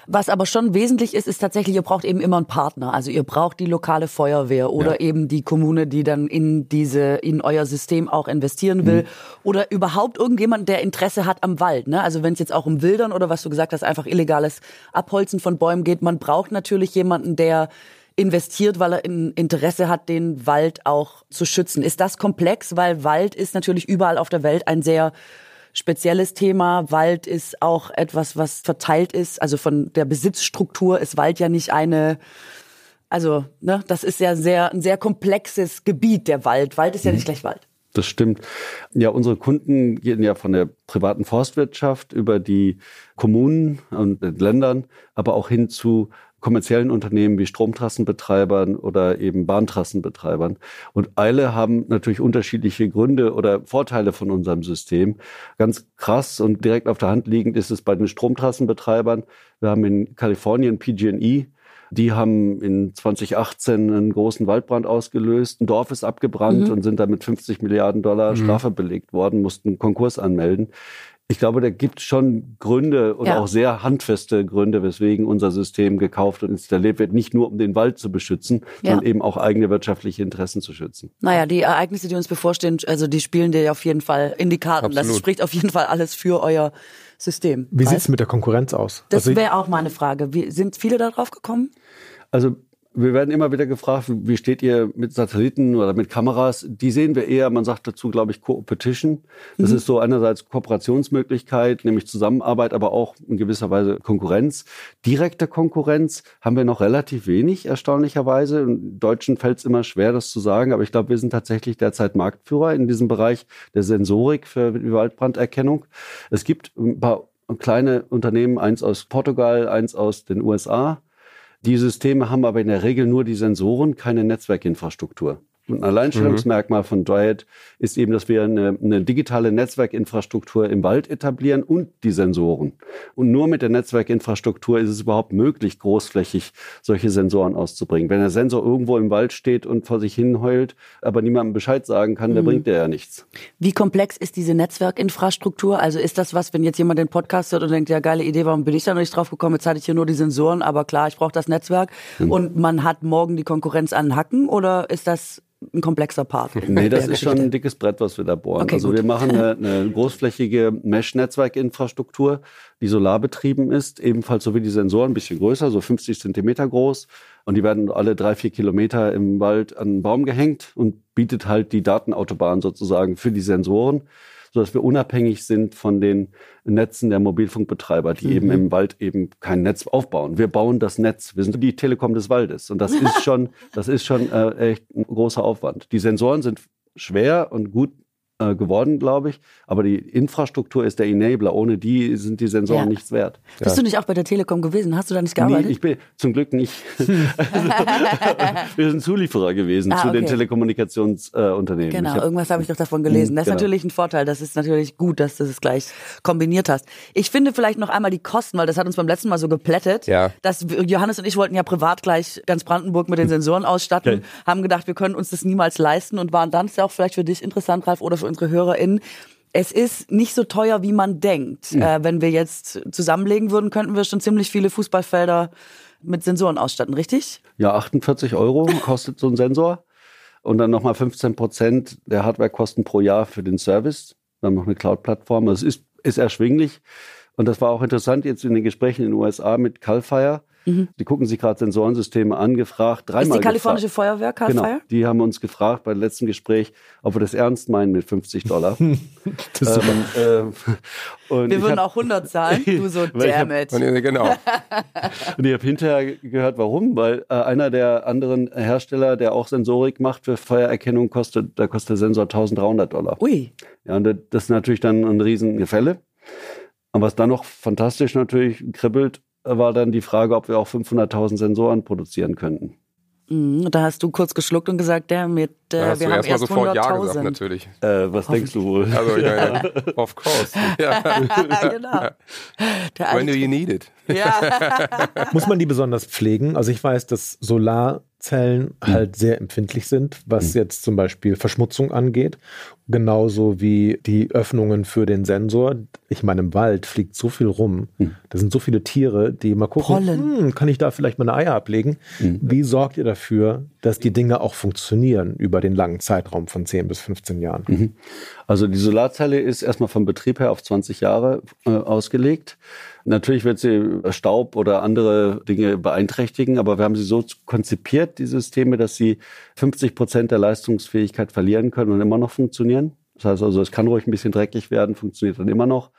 Was aber schon wesentlich ist, ist tatsächlich, ihr braucht eben immer einen Partner. Also ihr braucht die lokale Feuerwehr oder eben die Kommune, die dann in diese, in euer System auch investieren will. Oder überhaupt irgendjemand, der Interesse hat am Wald. Ne? Also wenn es jetzt auch um Wildern oder was du gesagt hast, einfach illegales Abholzen von Bäumen geht, man braucht natürlich jemanden, der investiert, weil er ein Interesse hat, den Wald auch zu schützen. Ist das komplex? Weil Wald ist natürlich überall auf der Welt ein sehr spezielles Thema. Wald ist auch etwas, was verteilt ist. Also von der Besitzstruktur ist Wald ja nicht eine, also, ne, das ist ja sehr, ein sehr komplexes Gebiet, der Wald. Wald ist ja nicht gleich Wald. Das stimmt. Ja, unsere Kunden gehen ja von der privaten Forstwirtschaft über die Kommunen und den Ländern, aber auch hin zu kommerziellen Unternehmen wie Stromtrassenbetreibern oder eben Bahntrassenbetreibern. Und alle haben natürlich unterschiedliche Gründe oder Vorteile von unserem System. Ganz krass und direkt auf der Hand liegend ist es bei den Stromtrassenbetreibern. Wir haben in Kalifornien PG&E, die haben in 2018 einen großen Waldbrand ausgelöst. Ein Dorf ist abgebrannt und sind dann mit 50 Milliarden Dollar Strafe belegt worden, mussten Konkurs anmelden. Ich glaube, da gibt es schon Gründe und Ja. auch sehr handfeste Gründe, weswegen unser System gekauft und installiert wird. Nicht nur, um den Wald zu beschützen, Ja. sondern eben auch eigene wirtschaftliche Interessen zu schützen. Naja, die Ereignisse, die uns bevorstehen, also die spielen dir auf jeden Fall in die Karten. Das Absolut. spricht auf jeden Fall alles für euer System. Wie sieht es mit der Konkurrenz aus? Das Also, wäre auch meine Frage. Wie, sind viele da drauf gekommen? Also wir werden immer wieder gefragt, wie steht ihr mit Satelliten oder mit Kameras? Die sehen wir eher, man sagt dazu, glaube ich, Co-Petition. Das ist so einerseits Kooperationsmöglichkeit, nämlich Zusammenarbeit, aber auch in gewisser Weise Konkurrenz. Direkte Konkurrenz haben wir noch relativ wenig, erstaunlicherweise. Im Deutschen fällt es immer schwer, das zu sagen, aber ich glaube, wir sind tatsächlich derzeit Marktführer in diesem Bereich der Sensorik für die Waldbranderkennung. Es gibt ein paar kleine Unternehmen, eins aus Portugal, eins aus den USA. Die Systeme haben aber in der Regel nur die Sensoren, keine Netzwerkinfrastruktur. Ein Alleinstellungsmerkmal von Dryad ist eben, dass wir eine, eine, digitale Netzwerkinfrastruktur im Wald etablieren und die Sensoren. Und nur mit der Netzwerkinfrastruktur ist es überhaupt möglich, großflächig solche Sensoren auszubringen. Wenn der Sensor irgendwo im Wald steht und vor sich hin heult, aber niemandem Bescheid sagen kann, mhm. der bringt der ja nichts. Wie komplex ist diese Netzwerkinfrastruktur? Also ist das was, wenn jetzt jemand den Podcast hört und denkt, ja, geile Idee, warum bin ich da noch nicht drauf gekommen? Jetzt hatte ich hier nur die Sensoren, aber klar, ich brauche das Netzwerk. Mhm. Und man hat morgen die Konkurrenz an Hacken oder ist das ein komplexer Part. Nee, das ist schon ein dickes Brett, was wir da bohren. Okay, also gut. wir machen eine, eine großflächige Mesh-Netzwerkinfrastruktur, die solarbetrieben ist, ebenfalls so wie die Sensoren, ein bisschen größer, so 50 Zentimeter groß. Und die werden alle drei, vier Kilometer im Wald an einen Baum gehängt und bietet halt die Datenautobahn sozusagen für die Sensoren sodass wir unabhängig sind von den Netzen der Mobilfunkbetreiber, die mhm. eben im Wald eben kein Netz aufbauen. Wir bauen das Netz. Wir sind die Telekom des Waldes. Und das ist schon, das ist schon äh, echt ein großer Aufwand. Die Sensoren sind schwer und gut äh, geworden, glaube ich. Aber die Infrastruktur ist der Enabler. Ohne die sind die Sensoren ja. nichts wert. Bist ja. du nicht auch bei der Telekom gewesen? Hast du da nicht gearbeitet? Nee, ich bin zum Glück nicht. also, wir sind Zulieferer gewesen ah, zu okay. den Telekommunikationsunternehmen. Äh, genau, hab, irgendwas habe ich doch davon gelesen. Das ist genau. natürlich ein Vorteil. Das ist natürlich gut, dass du es gleich kombiniert hast. Ich finde vielleicht noch einmal die Kosten, weil das hat uns beim letzten Mal so geplättet. Ja. Dass Johannes und ich wollten ja privat gleich ganz Brandenburg mit den Sensoren ausstatten, okay. haben gedacht, wir können uns das niemals leisten und waren dann ist ja auch vielleicht für dich interessant, Ralf, oder für unsere HörerInnen, es ist nicht so teuer, wie man denkt. Mhm. Äh, wenn wir jetzt zusammenlegen würden, könnten wir schon ziemlich viele Fußballfelder mit Sensoren ausstatten, richtig? Ja, 48 Euro kostet so ein Sensor. Und dann nochmal 15 Prozent der Hardwarekosten pro Jahr für den Service. Dann noch eine Cloud-Plattform. Das ist, ist erschwinglich. Und das war auch interessant jetzt in den Gesprächen in den USA mit Calfire. Mhm. Die gucken sich gerade Sensorensysteme an, gefragt, dreimal. Ist die kalifornische gefragt. Feuerwehr, Carl Genau, die haben uns gefragt bei dem letzten Gespräch, ob wir das ernst meinen mit 50 Dollar. das ähm, äh, wir würden hab, auch 100 zahlen, du so, damn it. genau. und ich habe hinterher gehört, warum, weil äh, einer der anderen Hersteller, der auch Sensorik macht für Feuererkennung, kostet, da kostet der Sensor 1300 Dollar. Ui. Ja, und das ist natürlich dann ein Riesengefälle. Und was dann noch fantastisch natürlich kribbelt, war dann die Frage, ob wir auch 500.000 Sensoren produzieren könnten. Mhm, da hast du kurz geschluckt und gesagt, der mit, äh, da hast wir du haben erst mal sofort Ja gesagt, natürlich. Äh, was denkst du wohl? Also, ja, ja. of course. Ja. genau. When do you need it? Ja. Muss man die besonders pflegen? Also ich weiß, dass Solar Zellen mhm. halt sehr empfindlich sind, was mhm. jetzt zum Beispiel Verschmutzung angeht. Genauso wie die Öffnungen für den Sensor. Ich meine, im Wald fliegt so viel rum. Mhm. Da sind so viele Tiere, die mal gucken, hm, kann ich da vielleicht meine Eier ablegen? Wie sorgt ihr dafür, dass die Dinge auch funktionieren über den langen Zeitraum von 10 bis 15 Jahren? Mhm. Also die Solarzelle ist erstmal vom Betrieb her auf 20 Jahre äh, ausgelegt. Natürlich wird sie Staub oder andere Dinge beeinträchtigen, aber wir haben sie so konzipiert, die Systeme, dass sie 50 Prozent der Leistungsfähigkeit verlieren können und immer noch funktionieren. Das heißt also, es kann ruhig ein bisschen dreckig werden, funktioniert dann immer noch.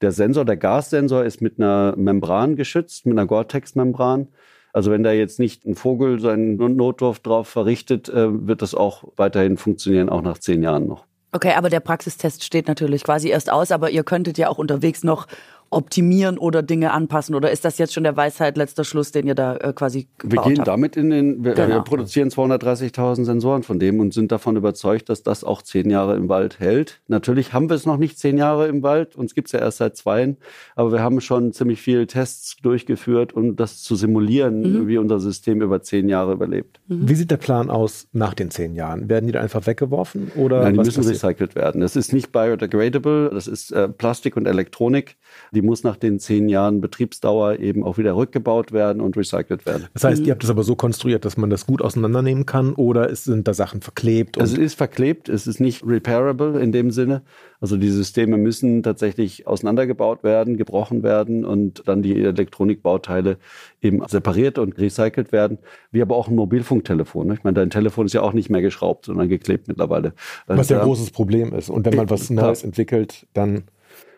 Der Sensor, der Gassensor ist mit einer Membran geschützt, mit einer Gore-Tex-Membran. Also wenn da jetzt nicht ein Vogel seinen Notwurf drauf verrichtet, äh, wird das auch weiterhin funktionieren, auch nach zehn Jahren noch. Okay, aber der Praxistest steht natürlich quasi erst aus, aber ihr könntet ja auch unterwegs noch optimieren oder Dinge anpassen? Oder ist das jetzt schon der Weisheit letzter Schluss, den ihr da äh, quasi Wir gehen habt? damit in den, wir, genau. wir produzieren 230.000 Sensoren von dem und sind davon überzeugt, dass das auch zehn Jahre im Wald hält. Natürlich haben wir es noch nicht zehn Jahre im Wald, uns gibt's ja erst seit zwei, aber wir haben schon ziemlich viele Tests durchgeführt, um das zu simulieren, mhm. wie unser System über zehn Jahre überlebt. Mhm. Wie sieht der Plan aus nach den zehn Jahren? Werden die da einfach weggeworfen oder? Nein, die müssen passiert? recycelt werden. Das ist nicht biodegradable, das ist äh, Plastik und Elektronik. Die die muss nach den zehn Jahren Betriebsdauer eben auch wieder rückgebaut werden und recycelt werden. Das heißt, ihr habt das aber so konstruiert, dass man das gut auseinandernehmen kann oder sind da Sachen verklebt? Also es ist verklebt, es ist nicht repairable in dem Sinne. Also die Systeme müssen tatsächlich auseinandergebaut werden, gebrochen werden und dann die Elektronikbauteile eben separiert und recycelt werden. Wie aber auch ein Mobilfunktelefon. Ich meine, dein Telefon ist ja auch nicht mehr geschraubt, sondern geklebt mittlerweile. Was ja ein großes Problem ist. Und wenn man was Neues entwickelt, dann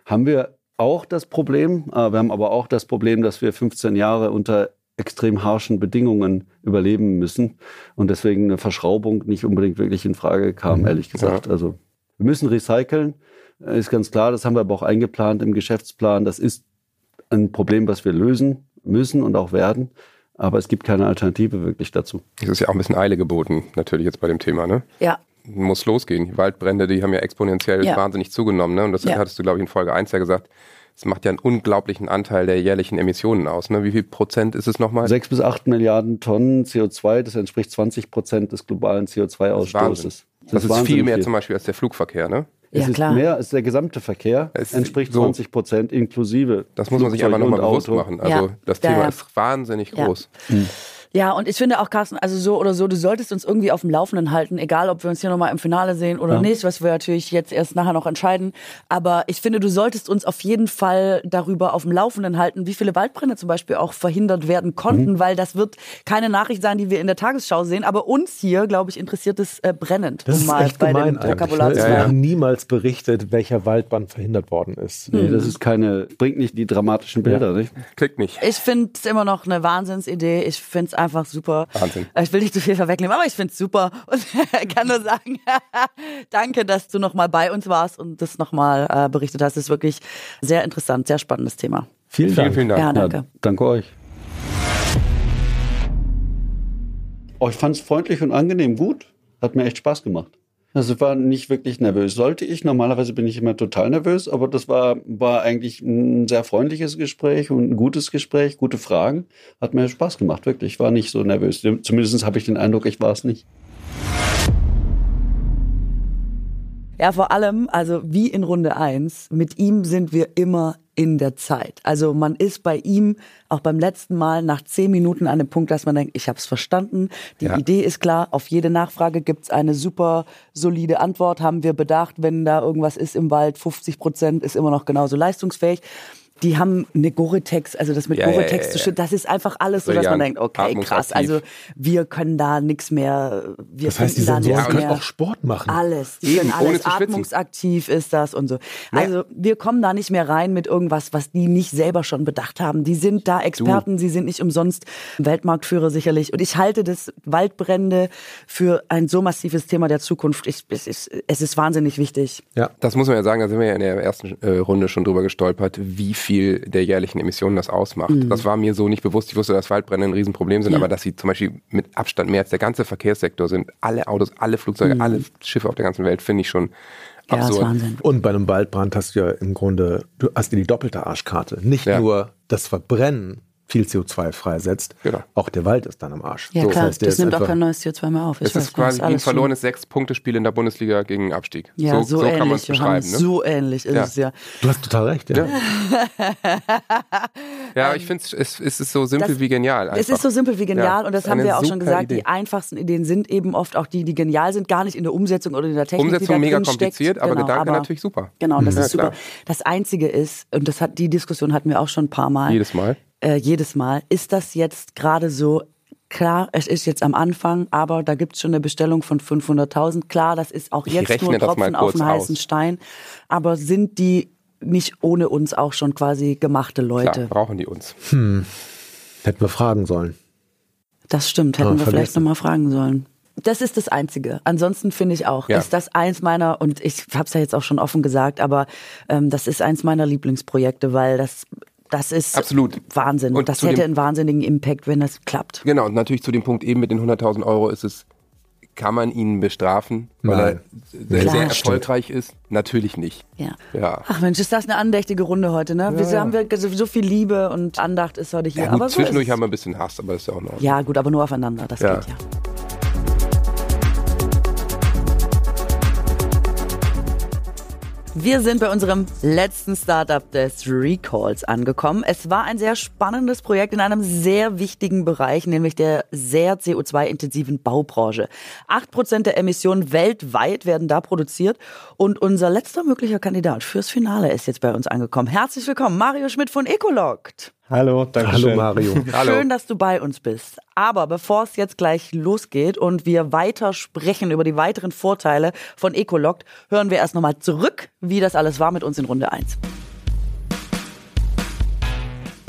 haben wir auch das Problem. Äh, wir haben aber auch das Problem, dass wir 15 Jahre unter extrem harschen Bedingungen überleben müssen und deswegen eine Verschraubung nicht unbedingt wirklich in Frage kam, mhm. ehrlich gesagt. Ja. Also wir müssen recyceln, äh, ist ganz klar. Das haben wir aber auch eingeplant im Geschäftsplan. Das ist ein Problem, was wir lösen müssen und auch werden. Aber es gibt keine Alternative wirklich dazu. Es ist ja auch ein bisschen Eile geboten, natürlich jetzt bei dem Thema, ne? Ja. Muss losgehen. Die Waldbrände, die haben ja exponentiell Ja. wahnsinnig zugenommen, ne? Und das Ja. hattest du, glaube ich, in Folge 1 ja gesagt. Es macht ja einen unglaublichen Anteil der jährlichen Emissionen aus, ne? Wie viel Prozent ist es nochmal? Sechs bis acht Milliarden Tonnen CO2, das entspricht 20 Prozent des globalen CO2-Ausstoßes. Das, ist viel mehr zum Beispiel als der Flugverkehr, ne? Es Ja, ist klar. mehr als der gesamte Verkehr, Es entspricht so. 20 Prozent inklusive. Das muss man sich einfach nochmal bewusst machen. Also Ja. das Thema ja. ist wahnsinnig Ja. groß. Ja, und ich finde auch, Carsten, also so oder so, du solltest uns irgendwie auf dem Laufenden halten, egal ob wir uns hier nochmal im Finale sehen oder Ja. nicht, was wir natürlich jetzt erst nachher noch entscheiden. Aber ich finde, du solltest uns auf jeden Fall darüber auf dem Laufenden halten, wie viele Waldbrände zum Beispiel auch verhindert werden konnten, Mhm. weil das wird keine Nachricht sein, die wir in der Tagesschau sehen. Aber uns hier, glaube ich, interessiert es äh, brennend, Das um ist mal echt bei gemein dem. Vokabular Ne? zu Es Ja, wird ja. bleiben. niemals berichtet, welcher Waldbrand verhindert worden ist. Nee, das ist keine, bringt nicht die dramatischen Bilder, nicht? Klickt nicht. Ich finde es immer noch eine Wahnsinnsidee. Ich finde es einfach super. Wahnsinn. Ich will nicht zu viel vorwegnehmen, aber ich finde es super und kann nur sagen, danke, dass du nochmal bei uns warst und das nochmal äh, berichtet hast. Das ist wirklich sehr interessant, sehr spannendes Thema. Vielen Vielen, Dank. vielen Dank. Ja, danke. Ja, danke euch. Oh, ich fand es freundlich und angenehm gut. Hat mir echt Spaß gemacht. Also war nicht wirklich nervös. Sollte ich, normalerweise bin ich immer total nervös, aber das war, war eigentlich ein sehr freundliches Gespräch und ein gutes Gespräch, gute Fragen. Hat mir Spaß gemacht, wirklich. Ich war nicht so nervös. Zumindest habe ich den Eindruck, ich war es nicht. Ja, vor allem, also wie in Runde eins, mit ihm sind wir immer in der Zeit. Also man ist bei ihm auch beim letzten Mal nach zehn Minuten an dem Punkt, dass man denkt, ich habe es verstanden, die Ja. Idee ist klar, auf jede Nachfrage gibt's eine super solide Antwort, haben wir bedacht, wenn da irgendwas ist im Wald, 50 Prozent ist immer noch genauso leistungsfähig. Die haben eine Gore-Tex, also das mit Ja, ja, Gore-Tex ja, zu ja. schützen, das ist einfach alles so, dass man denkt, okay, krass, also wir können da nichts mehr, wir Das heißt, die da Sensoren nichts können mehr. auch Sport machen. Alles. Die Eben, können alles. Atmungsaktiv ist das und so. Also wir kommen da nicht mehr rein mit irgendwas, was die nicht selber schon bedacht haben. Die sind da Experten, sie sind nicht umsonst Weltmarktführer sicherlich. Und ich halte das Waldbrände für ein so massives Thema der Zukunft. Ich, es, ist, es ist wahnsinnig wichtig. Ja. Das muss man ja sagen, da sind wir ja in der ersten äh, Runde schon drüber gestolpert, wie viel der jährlichen Emissionen das ausmacht. Das war mir so nicht bewusst. Ich wusste, dass Waldbrände ein Riesenproblem sind, Ja. aber dass sie zum Beispiel mit Abstand mehr als der ganze Verkehrssektor sind, alle Autos, alle Flugzeuge, alle Schiffe auf der ganzen Welt, finde ich schon Ja, absurd. Wahnsinn. Und bei einem Waldbrand hast du ja im Grunde, du hast dir die doppelte Arschkarte. Nicht Ja. nur das Verbrennen viel CO2 freisetzt, Genau. auch der Wald ist dann am Arsch. Ja So, klar, heißt, der das nimmt auch einfach- kein neues CO2 mehr auf. Ich Es weiß, ist quasi das wie ein verlorenes Sechs-Punkte-Spiel in der Bundesliga gegen Abstieg. Ja, so, so, so ähnlich, kann man es Johannes, beschreiben. Ne? so ähnlich ist Ja. es ja. Du hast total recht, ja. Ja, aber ich finde es, es ist so simpel Das- wie genial. Es ist so simpel wie genial Ja, und das haben wir auch schon gesagt. Idee. Die einfachsten Ideen sind eben oft auch die, die genial sind, gar nicht in der Umsetzung oder in der Technik. die da Umsetzung mega kompliziert, aber Genau, Gedanke aber- natürlich super. Genau, das Ja, ist super. klar. Das Einzige ist, und das hat die Diskussion hatten wir auch schon ein paar Mal. Jedes Mal. Äh, jedes Mal. Ist das jetzt gerade so? Klar, es ist jetzt am Anfang, aber da gibt's schon eine Bestellung von 500.000. Klar, das ist auch jetzt nur Tropfen auf den heißen aus. Stein. Aber sind die nicht ohne uns auch schon quasi gemachte Leute? Klar, brauchen die uns. Hätten wir fragen sollen. Das stimmt, hätten Ah, wir vielleicht nochmal fragen sollen. Das ist das Einzige. Ansonsten finde ich auch, Ja. ist das eins meiner, und ich habe es ja jetzt auch schon offen gesagt, aber ähm, das ist eins meiner Lieblingsprojekte, weil das, das ist Absolut. Wahnsinn. Und das hätte dem- einen wahnsinnigen Impact, wenn das klappt. Genau, und natürlich zu dem Punkt eben mit den 100.000 Euro ist es, kann man ihn bestrafen, weil Nein. er sehr, Klar, sehr stimmt. erfolgreich ist? Natürlich nicht. Ja. Ja. Ach Mensch, ist das eine andächtige Runde heute, ne? wir ja. haben wir so, so viel Liebe und Andacht ist heute hier. Ja, gut, aber so zwischendurch ist es. haben wir ein bisschen Hass, aber das ist ja auch noch. Ja, gut, aber nur aufeinander, das Ja. geht ja. Wir sind bei unserem letzten Startup des Recalls angekommen. Es war ein sehr spannendes Projekt in einem sehr wichtigen Bereich, nämlich der sehr CO2-intensiven Baubranche. Acht Prozent der Emissionen weltweit werden da produziert und unser letzter möglicher Kandidat fürs Finale ist jetzt bei uns angekommen. Herzlich willkommen, Mario Schmidt von Ecologt. Hallo, danke Hallo schön. Mario. Hallo. Schön, dass du bei uns bist. Aber bevor es jetzt gleich losgeht und wir weiter sprechen über die weiteren Vorteile von Ecologt, hören wir erst nochmal zurück, wie das alles war mit uns in Runde 1.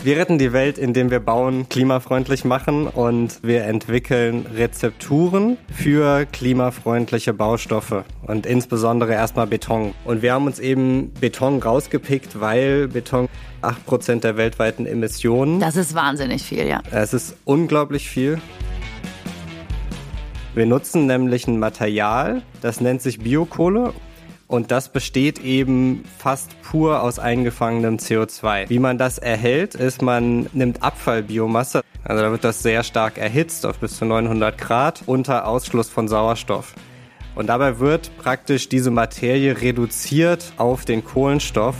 Wir retten die Welt, indem wir Bauen klimafreundlich machen und wir entwickeln Rezepturen für klimafreundliche Baustoffe und insbesondere erstmal Beton. Und wir haben uns eben Beton rausgepickt, weil Beton 8% der weltweiten Emissionen. Das ist wahnsinnig viel, ja. Es ist unglaublich viel. Wir nutzen nämlich ein Material, das nennt sich Biokohle und das besteht eben fast pur aus eingefangenem CO2. Wie man das erhält, ist, man nimmt Abfallbiomasse, also da wird das sehr stark erhitzt auf bis zu 900 Grad unter Ausschluss von Sauerstoff. Und dabei wird praktisch diese Materie reduziert auf den Kohlenstoff.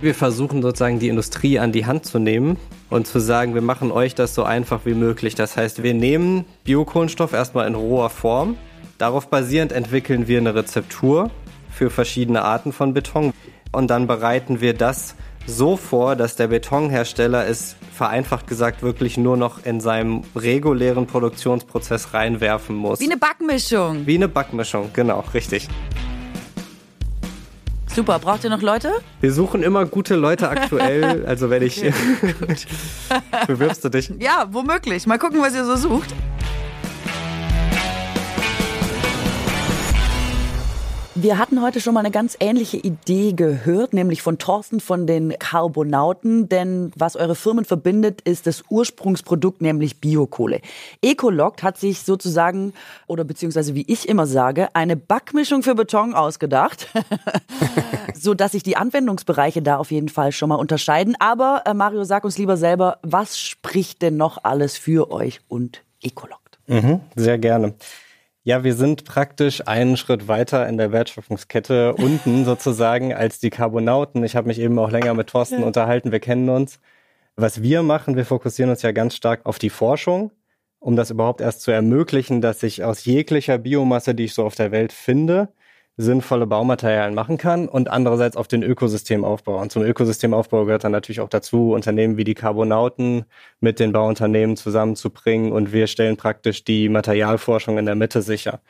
Wir versuchen sozusagen die Industrie an die Hand zu nehmen und zu sagen, wir machen euch das so einfach wie möglich. Das heißt, wir nehmen Biokohlenstoff erstmal in roher Form, Darauf basierend entwickeln wir eine Rezeptur für verschiedene Arten von Beton und dann bereiten wir das so vor, dass der Betonhersteller es vereinfacht gesagt wirklich nur noch in seinem regulären Produktionsprozess reinwerfen muss. Wie eine Backmischung. Wie eine Backmischung, genau, richtig. Super, braucht ihr noch Leute? Wir suchen immer gute Leute aktuell, also wenn ich... Bewirbst du dich? Ja, womöglich. Mal gucken, was ihr so sucht. Wir hatten heute schon mal eine ganz ähnliche Idee gehört, nämlich von Thorsten von den Carbonauten. Denn was eure Firmen verbindet, ist das Ursprungsprodukt, nämlich Biokohle. Ecologt hat sich sozusagen, oder beziehungsweise wie ich immer sage, eine Backmischung für Beton ausgedacht, so dass sich die Anwendungsbereiche da auf jeden Fall schon mal unterscheiden. Aber äh, Mario, sag uns lieber selber, was spricht denn noch alles für euch und Ecologt? Mhm, sehr gerne. Ja, wir sind praktisch einen Schritt weiter in der Wertschöpfungskette unten sozusagen als die Carbonauten. Ich habe mich eben auch länger mit Thorsten ja. unterhalten, wir kennen uns. Was wir machen, wir fokussieren uns ja ganz stark auf die Forschung, um das überhaupt erst zu ermöglichen, dass ich aus jeglicher Biomasse, die ich so auf der Welt finde, sinnvolle Baumaterialien machen kann und andererseits auf den Ökosystemaufbau. Und zum Ökosystemaufbau gehört dann natürlich auch dazu, Unternehmen wie die Carbonauten mit den Bauunternehmen zusammenzubringen und wir stellen praktisch die Materialforschung in der Mitte sicher.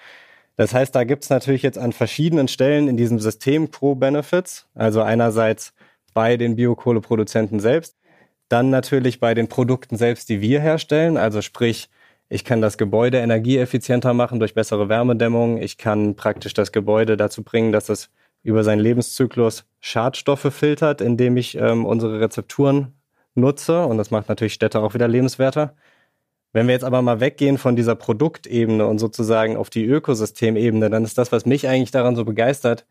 Das heißt, da gibt's natürlich jetzt an verschiedenen Stellen in diesem System Pro-Benefits, also einerseits bei den Biokohleproduzenten selbst, dann natürlich bei den Produkten selbst, die wir herstellen, also sprich ich kann das Gebäude energieeffizienter machen durch bessere Wärmedämmung. Ich kann praktisch das Gebäude dazu bringen, dass es über seinen Lebenszyklus Schadstoffe filtert, indem ich ähm, unsere Rezepturen nutze. Und das macht natürlich Städte auch wieder lebenswerter. Wenn wir jetzt aber mal weggehen von dieser Produktebene und sozusagen auf die Ökosystemebene, dann ist das, was mich eigentlich daran so begeistert,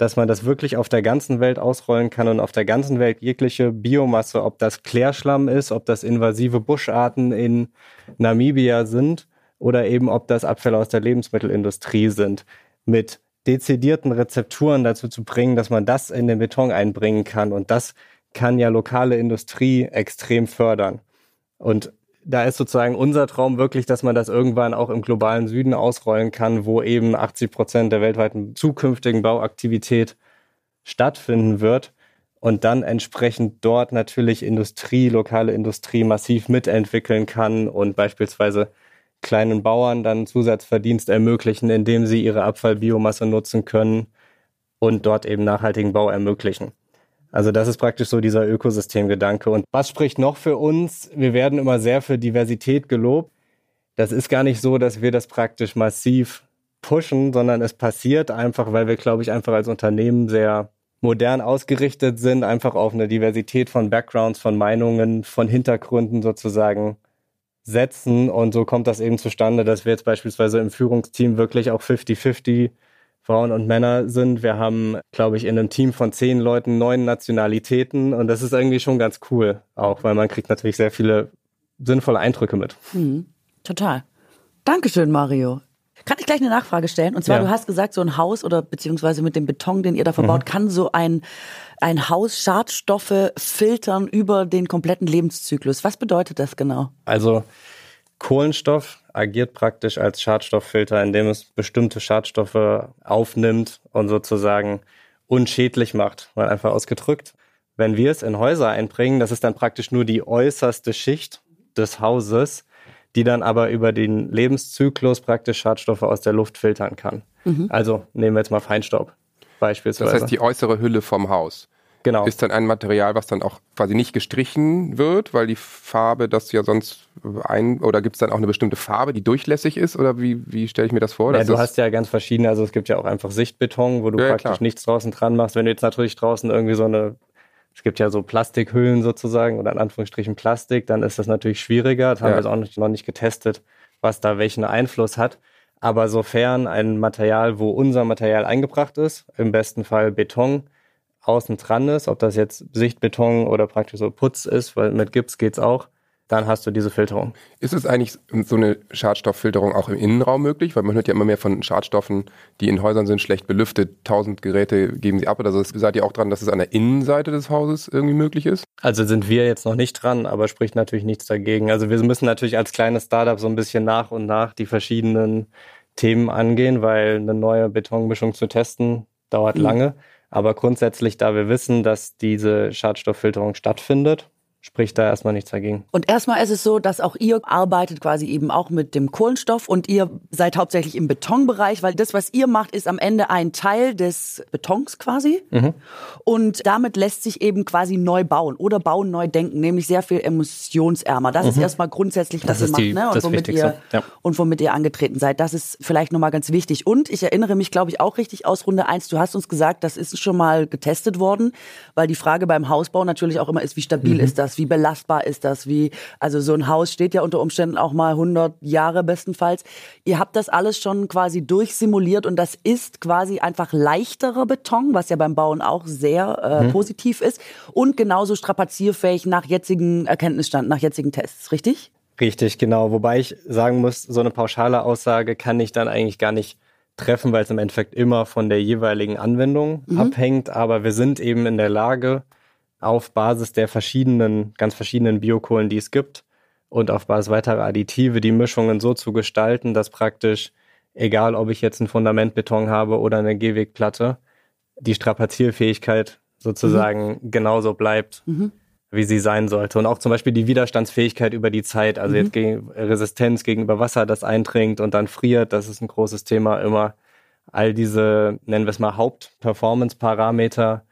dass man das wirklich auf der ganzen Welt ausrollen kann und auf der ganzen Welt jegliche Biomasse, ob das Klärschlamm ist, ob das invasive Buscharten in Namibia sind oder eben ob das Abfälle aus der Lebensmittelindustrie sind, mit dezidierten Rezepturen dazu zu bringen, dass man das in den Beton einbringen kann. Und das kann ja lokale Industrie extrem fördern. Und da ist sozusagen unser Traum wirklich, dass man das irgendwann auch im globalen Süden ausrollen kann, wo eben 80 Prozent der weltweiten zukünftigen Bauaktivität stattfinden wird und dann entsprechend dort natürlich Industrie, lokale Industrie massiv mitentwickeln kann und beispielsweise kleinen Bauern dann Zusatzverdienst ermöglichen, indem sie ihre Abfallbiomasse nutzen können und dort eben nachhaltigen Bau ermöglichen. Also das ist praktisch so dieser Ökosystemgedanke. Und was spricht noch für uns? Wir werden immer sehr für Diversität gelobt. Das ist gar nicht so, dass wir das praktisch massiv pushen, sondern es passiert einfach, weil wir, glaube ich, einfach als Unternehmen sehr modern ausgerichtet sind, einfach auf eine Diversität von Backgrounds, von Meinungen, von Hintergründen sozusagen setzen. Und so kommt das eben zustande, dass wir jetzt beispielsweise im Führungsteam wirklich auch 50-50 Frauen und Männer sind. Wir haben, glaube ich, in einem Team von zehn Leuten neun Nationalitäten und das ist irgendwie schon ganz cool auch, weil man kriegt natürlich sehr viele sinnvolle Eindrücke mit. Mhm, total. Dankeschön, Mario. Kann ich gleich eine Nachfrage stellen? Und zwar, ja. du hast gesagt, so ein Haus oder beziehungsweise mit dem Beton, den ihr da verbaut, mhm. kann so ein, ein Haus Schadstoffe filtern über den kompletten Lebenszyklus. Was bedeutet das genau? Also Kohlenstoff agiert praktisch als Schadstofffilter, indem es bestimmte Schadstoffe aufnimmt und sozusagen unschädlich macht, mal einfach ausgedrückt. Wenn wir es in Häuser einbringen, das ist dann praktisch nur die äußerste Schicht des Hauses, die dann aber über den Lebenszyklus praktisch Schadstoffe aus der Luft filtern kann. Mhm. Also nehmen wir jetzt mal Feinstaub beispielsweise. Das heißt die äußere Hülle vom Haus Genau. ist dann ein Material, was dann auch quasi nicht gestrichen wird, weil die Farbe das ja sonst ein, oder gibt es dann auch eine bestimmte Farbe, die durchlässig ist, oder wie, wie stelle ich mir das vor? Ja, du hast ja ganz verschiedene, also es gibt ja auch einfach Sichtbeton, wo du Ja, praktisch klar. nichts draußen dran machst. Wenn du jetzt natürlich draußen irgendwie so eine, es gibt ja so Plastikhüllen sozusagen oder in Anführungsstrichen Plastik, dann ist das natürlich schwieriger. Das haben Ja. wir jetzt auch nicht, noch nicht getestet, was da welchen Einfluss hat. Aber sofern ein Material, wo unser Material eingebracht ist, im besten Fall Beton, außen dran ist, ob das jetzt Sichtbeton oder praktisch so Putz ist, weil mit Gips geht's auch, dann hast du diese Filterung. Ist es eigentlich so eine Schadstofffilterung auch im Innenraum möglich? Weil man hört ja immer mehr von Schadstoffen, die in Häusern sind, schlecht belüftet. Tausend Geräte geben sie ab. Oder so. seid ihr auch dran, dass es an der Innenseite des Hauses irgendwie möglich ist? Also sind wir jetzt noch nicht dran, aber spricht natürlich nichts dagegen. Also wir müssen natürlich als kleines Startup so ein bisschen nach und nach die verschiedenen Themen angehen, weil eine neue Betonmischung zu testen dauert lange. Aber grundsätzlich, da wir wissen, dass diese Schadstofffilterung stattfindet, spricht da erstmal nichts dagegen. Und erstmal ist es so, dass auch ihr arbeitet quasi eben auch mit dem Kohlenstoff und ihr seid hauptsächlich im Betonbereich, weil das, was ihr macht, ist am Ende ein Teil des Betons quasi. Und damit lässt sich eben quasi neu bauen oder bauen neu denken, nämlich sehr viel emissionsärmer. Das ist erstmal grundsätzlich, was Das ihr ist macht, die- ne? Und das womit ihr ja. und womit ihr angetreten seid. Das ist vielleicht nochmal ganz wichtig. Und ich erinnere mich, glaube ich, auch richtig aus Runde eins. Du hast uns gesagt, das ist schon mal getestet worden, weil die Frage beim Hausbau natürlich auch immer ist, wie stabil Mhm. ist das, wie belastbar ist das, wie, also so ein Haus steht ja unter Umständen auch mal 100 Jahre bestenfalls. Ihr habt das alles schon quasi durchsimuliert und das ist quasi einfach leichterer Beton, was ja beim Bauen auch sehr äh, Mhm. positiv ist und genauso strapazierfähig nach jetzigen Erkenntnisstand, nach jetzigen Tests, richtig? Richtig, genau. Wobei ich sagen muss, so eine pauschale Aussage kann ich dann eigentlich gar nicht treffen, weil es im Endeffekt immer von der jeweiligen Anwendung abhängt. Aber wir sind eben in der Lage, auf Basis der verschiedenen, ganz verschiedenen Biokohlen, die es gibt, und auf Basis weiterer Additive die Mischungen so zu gestalten, dass praktisch, egal ob ich jetzt einen Fundamentbeton habe oder eine Gehwegplatte, die Strapazierfähigkeit sozusagen genauso bleibt wie sie sein sollte. Und auch zum Beispiel die Widerstandsfähigkeit über die Zeit, also jetzt gegen Resistenz gegenüber Wasser, das eindringt und dann friert, das ist ein großes Thema immer. All diese, nennen wir es mal, Haupt-Performance-Parameter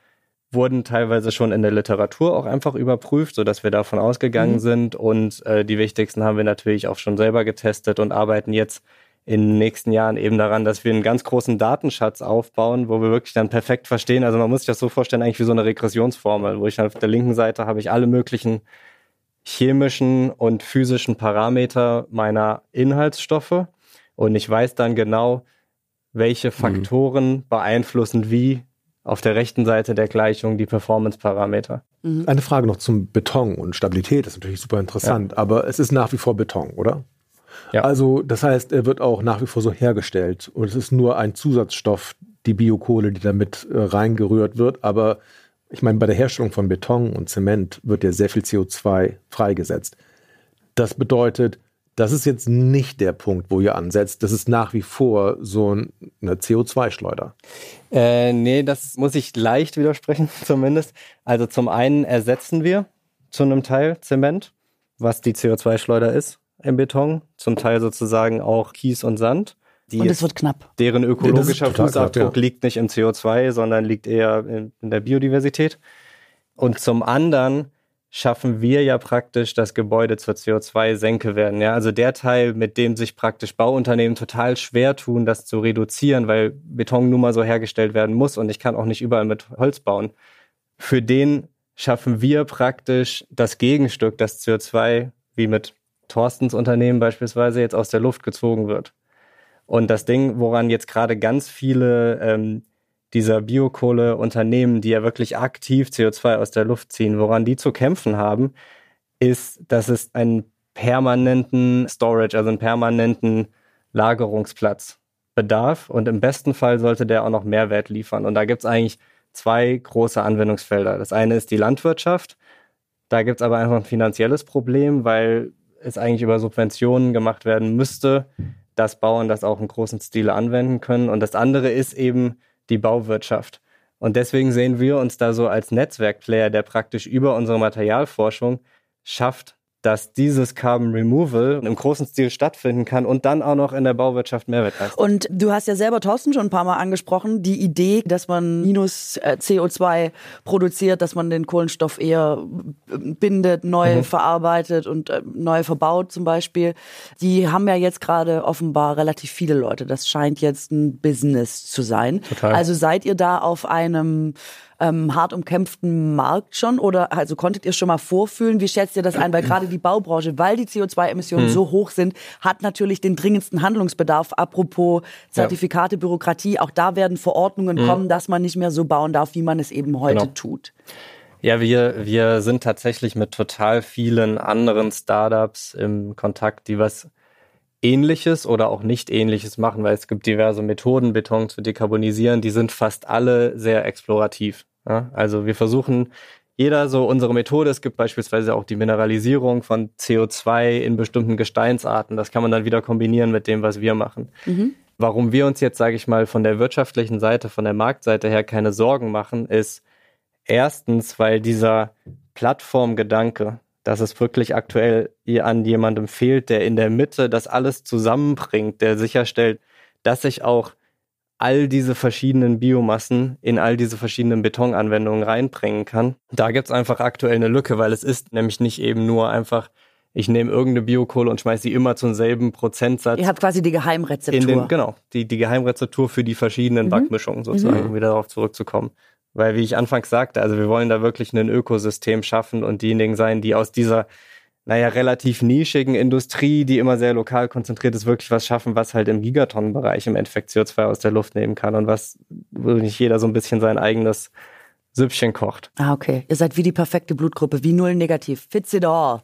wurden teilweise schon in der Literatur auch einfach überprüft, sodass wir davon ausgegangen sind. Und äh, die wichtigsten haben wir natürlich auch schon selber getestet und arbeiten jetzt in den nächsten Jahren eben daran, dass wir einen ganz großen Datenschatz aufbauen, wo wir wirklich dann perfekt verstehen. Also man muss sich das so vorstellen, eigentlich wie so eine Regressionsformel, wo ich auf der linken Seite habe ich alle möglichen chemischen und physischen Parameter meiner Inhaltsstoffe und ich weiß dann genau, welche Faktoren beeinflussen wie auf der rechten Seite der Gleichung die Performance-Parameter. Eine Frage noch zum Beton und Stabilität, das ist natürlich super interessant, aber es ist nach wie vor Beton, oder? Ja. Also das heißt, er wird auch nach wie vor so hergestellt und es ist nur ein Zusatzstoff, die Biokohle, die damit äh, reingerührt wird, aber ich meine, bei der Herstellung von Beton und Zement wird ja sehr viel CO2 freigesetzt. Das bedeutet, das ist jetzt nicht der Punkt, wo ihr ansetzt. Das ist nach wie vor so ein- eine CO2-Schleuder. Äh, nee, das muss ich leicht widersprechen, zumindest. Also zum einen ersetzen wir zu einem Teil Zement, was die CO2-Schleuder ist im Beton, zum Teil sozusagen auch Kies und Sand. Die Und es wird knapp. deren ökologischer Fußabdruck ja. liegt nicht im CO2, sondern liegt eher in, in der Biodiversität. Und zum anderen schaffen wir ja praktisch, dass Gebäude zur CO2-Senke werden. Ja? Also der Teil, mit dem sich praktisch Bauunternehmen total schwer tun, das zu reduzieren, weil Beton nun mal so hergestellt werden muss und ich kann auch nicht überall mit Holz bauen. Für den schaffen wir praktisch das Gegenstück, das CO2, wie mit Thorstens Unternehmen beispielsweise, jetzt aus der Luft gezogen wird. Und das Ding, woran jetzt gerade ganz viele ähm, dieser Biokohleunternehmen, die ja wirklich aktiv CO2 aus der Luft ziehen, woran die zu kämpfen haben, ist, dass es einen permanenten Storage, also einen permanenten Lagerungsplatz bedarf. Und im besten Fall sollte der auch noch Mehrwert liefern. Und da gibt es eigentlich zwei große Anwendungsfelder. Das eine ist die Landwirtschaft. Da gibt es aber einfach ein finanzielles Problem, weil es eigentlich über Subventionen gemacht werden müsste, dass Bauern das auch im großen Stile anwenden können. Und das andere ist eben die Bauwirtschaft. Und deswegen sehen wir uns da so als Netzwerkplayer, der praktisch über unsere Materialforschung schafft, dass dieses Carbon Removal im großen Stil stattfinden kann und dann auch noch in der Bauwirtschaft Mehrwert leistet. Und du hast ja selber, Thorsten, schon ein paar Mal angesprochen, die Idee, dass man minus äh, CO2 produziert, dass man den Kohlenstoff eher äh, bindet, neu verarbeitet und äh, neu verbaut zum Beispiel. Die haben ja jetzt gerade offenbar relativ viele Leute. Das scheint jetzt ein Business zu sein. Total. Also seid ihr da auf einem ähm, hart umkämpften Markt schon oder also konntet ihr schon mal vorfühlen? Wie schätzt ihr das ein? Weil gerade die Baubranche, weil die CO2-Emissionen so hoch sind, hat natürlich den dringendsten Handlungsbedarf. Apropos Zertifikate, Bürokratie, auch da werden Verordnungen kommen, dass man nicht mehr so bauen darf, wie man es eben heute Genau. tut. Ja, wir, wir sind tatsächlich mit total vielen anderen Startups im Kontakt, die was Ähnliches oder auch nicht Ähnliches machen, weil es gibt diverse Methoden, Beton zu dekarbonisieren. Die sind fast alle sehr explorativ. Ja? Also wir versuchen jeder so unsere Methode. Es gibt beispielsweise auch die Mineralisierung von CO2 in bestimmten Gesteinsarten. Das kann man dann wieder kombinieren mit dem, was wir machen. Warum wir uns jetzt, sage ich mal, von der wirtschaftlichen Seite, von der Marktseite her keine Sorgen machen, ist erstens, weil dieser Plattformgedanke, dass es wirklich aktuell an jemandem fehlt, der in der Mitte das alles zusammenbringt, der sicherstellt, dass sich auch all diese verschiedenen Biomassen in all diese verschiedenen Betonanwendungen reinbringen kann. Da gibt's einfach aktuell eine Lücke, weil es ist nämlich nicht eben nur einfach, ich nehme irgendeine Biokohle und schmeiße sie immer zum selben Prozentsatz Ihr habt quasi die Geheimrezeptur. den, genau, die, die Geheimrezeptur für die verschiedenen Backmischungen sozusagen, um wieder darauf zurückzukommen. Weil, wie ich anfangs sagte, also wir wollen da wirklich ein Ökosystem schaffen und diejenigen sein, die aus dieser, naja, relativ nischigen Industrie, die immer sehr lokal konzentriert ist, wirklich was schaffen, was halt im Gigatonnenbereich im Endeffekt CO2 aus der Luft nehmen kann und was, nicht jeder so ein bisschen sein eigenes Süppchen kocht. Ah, okay. Ihr seid wie die perfekte Blutgruppe, wie null negativ. Fitz-it-all.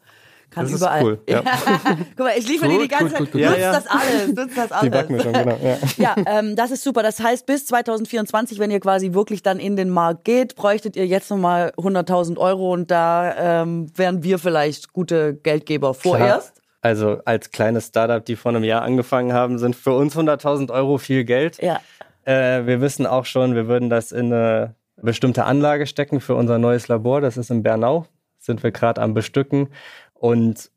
Kann Das ist überall. cool, ja. Guck mal, ich liefere dir die ganze gut, Zeit. gut, gut. Nutzt Ja, ja. das alles, nutzt das alles. Die Backmischung, genau. Ja. Ja, ähm, das ist super. Das heißt, bis 2024, wenn ihr quasi wirklich dann in den Markt geht, bräuchtet ihr jetzt nochmal 100.000 Euro und da ähm, wären wir vielleicht gute Geldgeber vorerst. Also als kleines Startup, die vor einem Jahr angefangen haben, sind für uns 100.000 Euro viel Geld. Ja. Äh, wir wissen auch schon, wir würden das in eine bestimmte Anlage stecken für unser neues Labor. Das ist in Bernau. Sind wir gerade am Bestücken. Und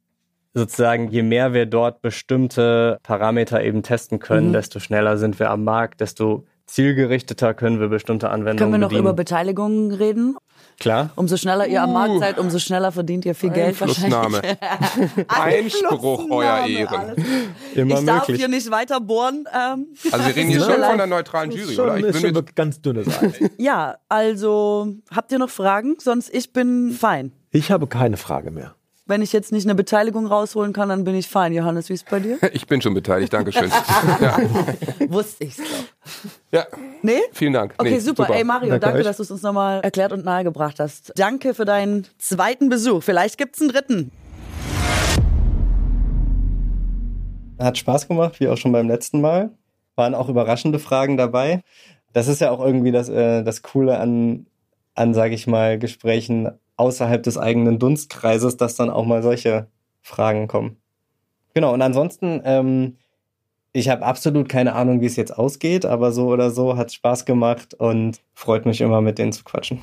sozusagen, je mehr wir dort bestimmte Parameter eben testen können, Mhm. desto schneller sind wir am Markt, desto zielgerichteter können wir bestimmte Anwendungen Können wir noch bedienen. über Beteiligungen reden? Klar. Umso schneller ihr am Markt seid, umso schneller verdient ihr viel Geld wahrscheinlich. Einspruch, euer Ehren. Immer Ich darf möglich. hier nicht weiter bohren. Ähm, Also wir reden hier schon von der neutralen Jury, schon, oder? Ich bin mit, wirklich ganz dünnes Eis. ja, also habt ihr noch Fragen? Sonst ich bin fein. Ich habe keine Frage mehr. Wenn ich jetzt nicht eine Beteiligung rausholen kann, dann bin ich fein. Johannes, wie ist bei dir? ich bin schon beteiligt, Dankeschön. ja. Wusste ich's doch. ja, Nee? vielen Dank. Okay, Nee, super. Ey, Mario, Danke danke, dass du es uns nochmal erklärt und nahegebracht hast. Danke für deinen zweiten Besuch. Vielleicht gibt's einen dritten. Hat Spaß gemacht, wie auch schon beim letzten Mal. Waren auch überraschende Fragen dabei. Das ist ja auch irgendwie das, äh, das Coole an, an sage ich mal, Gesprächen außerhalb des eigenen Dunstkreises, dass dann auch mal solche Fragen kommen. Genau, und ansonsten, ähm, ich habe absolut keine Ahnung, wie es jetzt ausgeht, aber so oder so hat Spaß gemacht und freut mich immer, mit denen zu quatschen.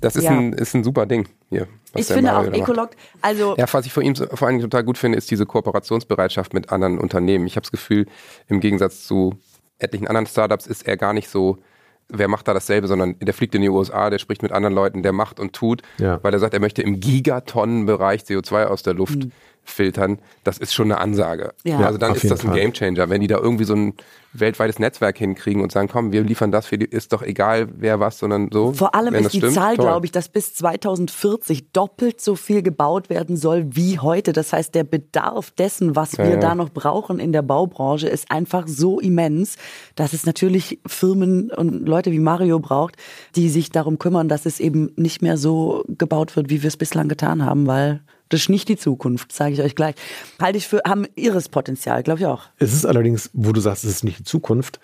Das ist, Ja. ein, ist ein super Ding hier. Ich finde auch. Ecolog, also Ja, was ich von ihm vor allen Dingen total gut finde, ist diese Kooperationsbereitschaft mit anderen Unternehmen. Ich habe das Gefühl, im Gegensatz zu etlichen anderen Startups ist er gar nicht so, wer macht da dasselbe, sondern der fliegt in die USA, der spricht mit anderen Leuten, der macht und tut, Ja. weil er sagt, er möchte im Gigatonnenbereich CO2 aus der Luft filtern. Das ist schon eine Ansage. Ja. Also dann Auf ist das ein Fall. Gamechanger, wenn die da irgendwie so ein weltweites Netzwerk hinkriegen und sagen, komm, wir liefern das für die, ist doch egal, wer was, sondern so. Vor allem Wenn ist das die stimmt, Zahl, glaube ich, dass bis 2040 doppelt so viel gebaut werden soll wie heute. Das heißt, der Bedarf dessen, was wir ja. da noch brauchen in der Baubranche, ist einfach so immens, dass es natürlich Firmen und Leute wie Mario braucht, die sich darum kümmern, dass es eben nicht mehr so gebaut wird, wie wir es bislang getan haben, weil das ist nicht die Zukunft, sage ich euch gleich. Halte ich für, haben ihres Potenzial, glaube ich auch. Es ist allerdings, wo du sagst, es ist nicht die Zukunft,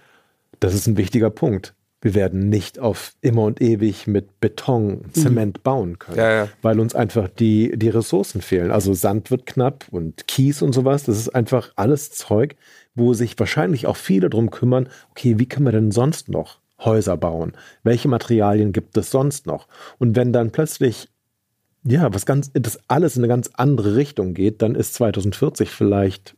das ist ein wichtiger Punkt. Wir werden nicht auf immer und ewig mit Beton, Zement bauen können, Ja, ja. weil uns einfach die, die Ressourcen fehlen. Also Sand wird knapp und Kies und sowas. Das ist einfach alles Zeug, wo sich wahrscheinlich auch viele drum kümmern, okay, wie können wir denn sonst noch Häuser bauen? Welche Materialien gibt es sonst noch? Und wenn dann plötzlich ja, was ganz, das alles in eine ganz andere Richtung geht, dann ist 2040 vielleicht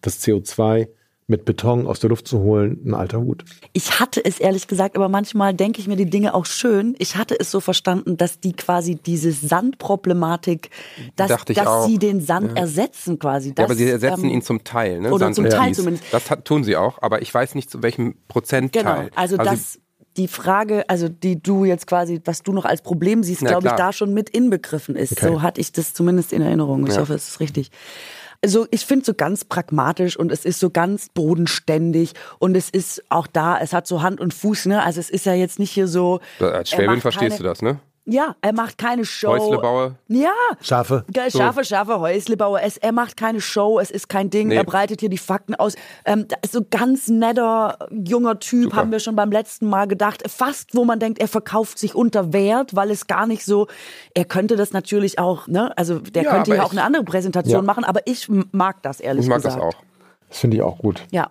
das CO2 mit Beton aus der Luft zu holen ein alter Hut. Ich hatte es ehrlich gesagt, aber manchmal denke ich mir die Dinge auch schön. Ich hatte es so verstanden, dass die quasi diese Sandproblematik, dass, dass auch. sie den Sand ersetzen quasi. Ja, Das, aber sie ersetzen ähm, ihn zum Teil, ne? oder Sand zum Teil Kies. zumindest. Das hat, tun sie auch, aber ich weiß nicht zu welchem Prozentteil. Genau, also, das, die Frage, also die du jetzt quasi, was du noch als Problem siehst, glaube ich, da schon mit inbegriffen ist. Okay. So hatte ich das zumindest in Erinnerung. Ich Ja. hoffe, es ist richtig. Also ich finde so ganz pragmatisch und es ist so ganz bodenständig und es ist auch da, es hat so Hand und Fuß, ne? Also es ist ja jetzt nicht hier so. als Schwäbin verstehst keine, du das, ne? Ja, er macht keine Show. Häuslebaue. Ja, Schafe. Scharfe, scharfe Häuslebauer. Es, er macht keine Show, es ist kein Ding, Nee. er breitet hier die Fakten aus. Ähm, da ist so ganz netter, junger Typ, Super. haben wir schon beim letzten Mal gedacht. Fast, wo man denkt, er verkauft sich unter Wert, weil es gar nicht so, er könnte das natürlich auch, ne, also der Ja, könnte ja auch eine andere Präsentation Ja. machen, aber ich mag das ehrlich Ich mag gesagt. das auch. Das finde ich auch gut. Ja.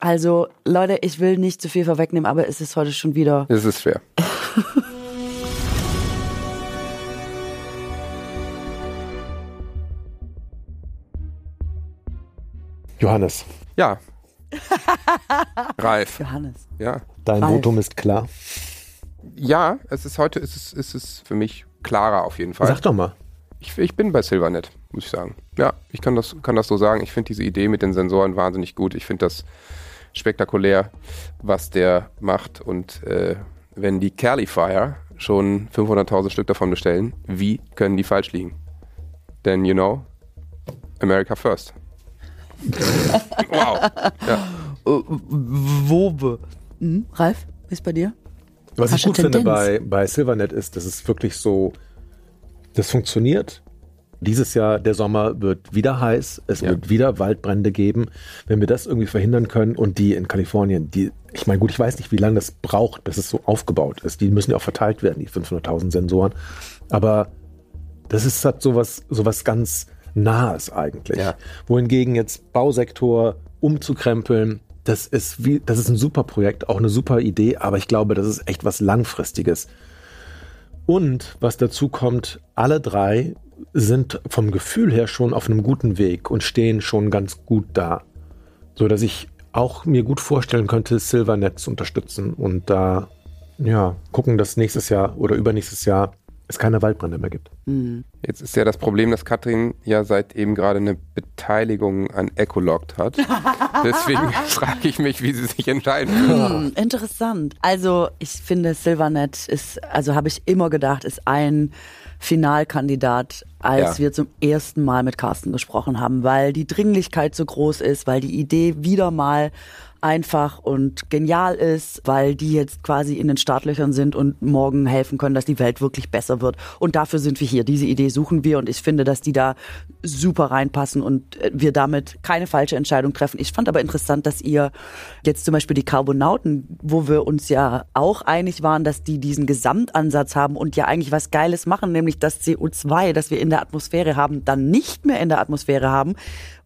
Also, Leute, ich will nicht zu viel vorwegnehmen, aber es ist heute schon wieder Es ist schwer. Johannes, Ja. Ralf. Johannes. Ja. dein Ralf. Votum ist klar. Ja, es ist heute, es ist, es ist für mich klarer auf jeden Fall. Sag doch mal. Ich, ich bin bei Silvernet, muss ich sagen. Ja, ich kann das, kann das so sagen. Ich finde diese Idee mit den Sensoren wahnsinnig gut. Ich finde das spektakulär, was der macht. Und äh, wenn die Califier schon 500.000 Stück davon bestellen, wie können die falsch liegen? Denn, you know, America first. Wow. Ja. Wobe. Mhm. Ralf, wie ist bei dir? Was Hast ich gut finde Tendenz? bei, bei Silvernet ist, dass es wirklich so, das funktioniert. Dieses Jahr, der Sommer wird wieder heiß, es Ja. wird wieder Waldbrände geben. Wenn wir das irgendwie verhindern können und die in Kalifornien, die, ich meine, gut, ich weiß nicht, wie lange das braucht, bis es so aufgebaut ist. Die müssen ja auch verteilt werden, die 500.000 Sensoren. Aber das ist halt sowas, sowas ganz Nahes eigentlich. Ja. Wohingegen jetzt Bausektor umzukrempeln, das ist wie, das ist ein super Projekt, auch eine super Idee, aber ich glaube, das ist echt was Langfristiges. Und was dazu kommt, alle drei sind vom Gefühl her schon auf einem guten Weg und stehen schon ganz gut da. So dass ich auch mir gut vorstellen könnte, Silvernet zu unterstützen und da, ja, gucken, dass nächstes Jahr oder übernächstes Jahr es keine Waldbrände mehr gibt. Jetzt ist ja das Problem, dass Katrin ja seit eben gerade eine Beteiligung an Ecologt hat. Deswegen frage ich mich, wie sie sich entscheiden. Hm, interessant. Also ich finde, Silvernet ist, also habe ich immer gedacht, ist ein Finalkandidat, als Ja. wir zum ersten Mal mit Carsten gesprochen haben, weil die Dringlichkeit so groß ist, weil die Idee wieder mal einfach und genial ist, weil die jetzt quasi in den Startlöchern sind und morgen helfen können, dass die Welt wirklich besser wird. Und dafür sind wir hier. Diese Idee suchen wir und ich finde, dass die da super reinpassen und äh, wir damit keine falsche Entscheidung treffen. Ich fand aber interessant, dass ihr jetzt zum Beispiel die Carbonauten, wo wir uns ja auch einig waren, dass die diesen Gesamtansatz haben und ja eigentlich was Geiles machen, nämlich das CO2, das wir in der Atmosphäre haben, dann nicht mehr in der Atmosphäre haben,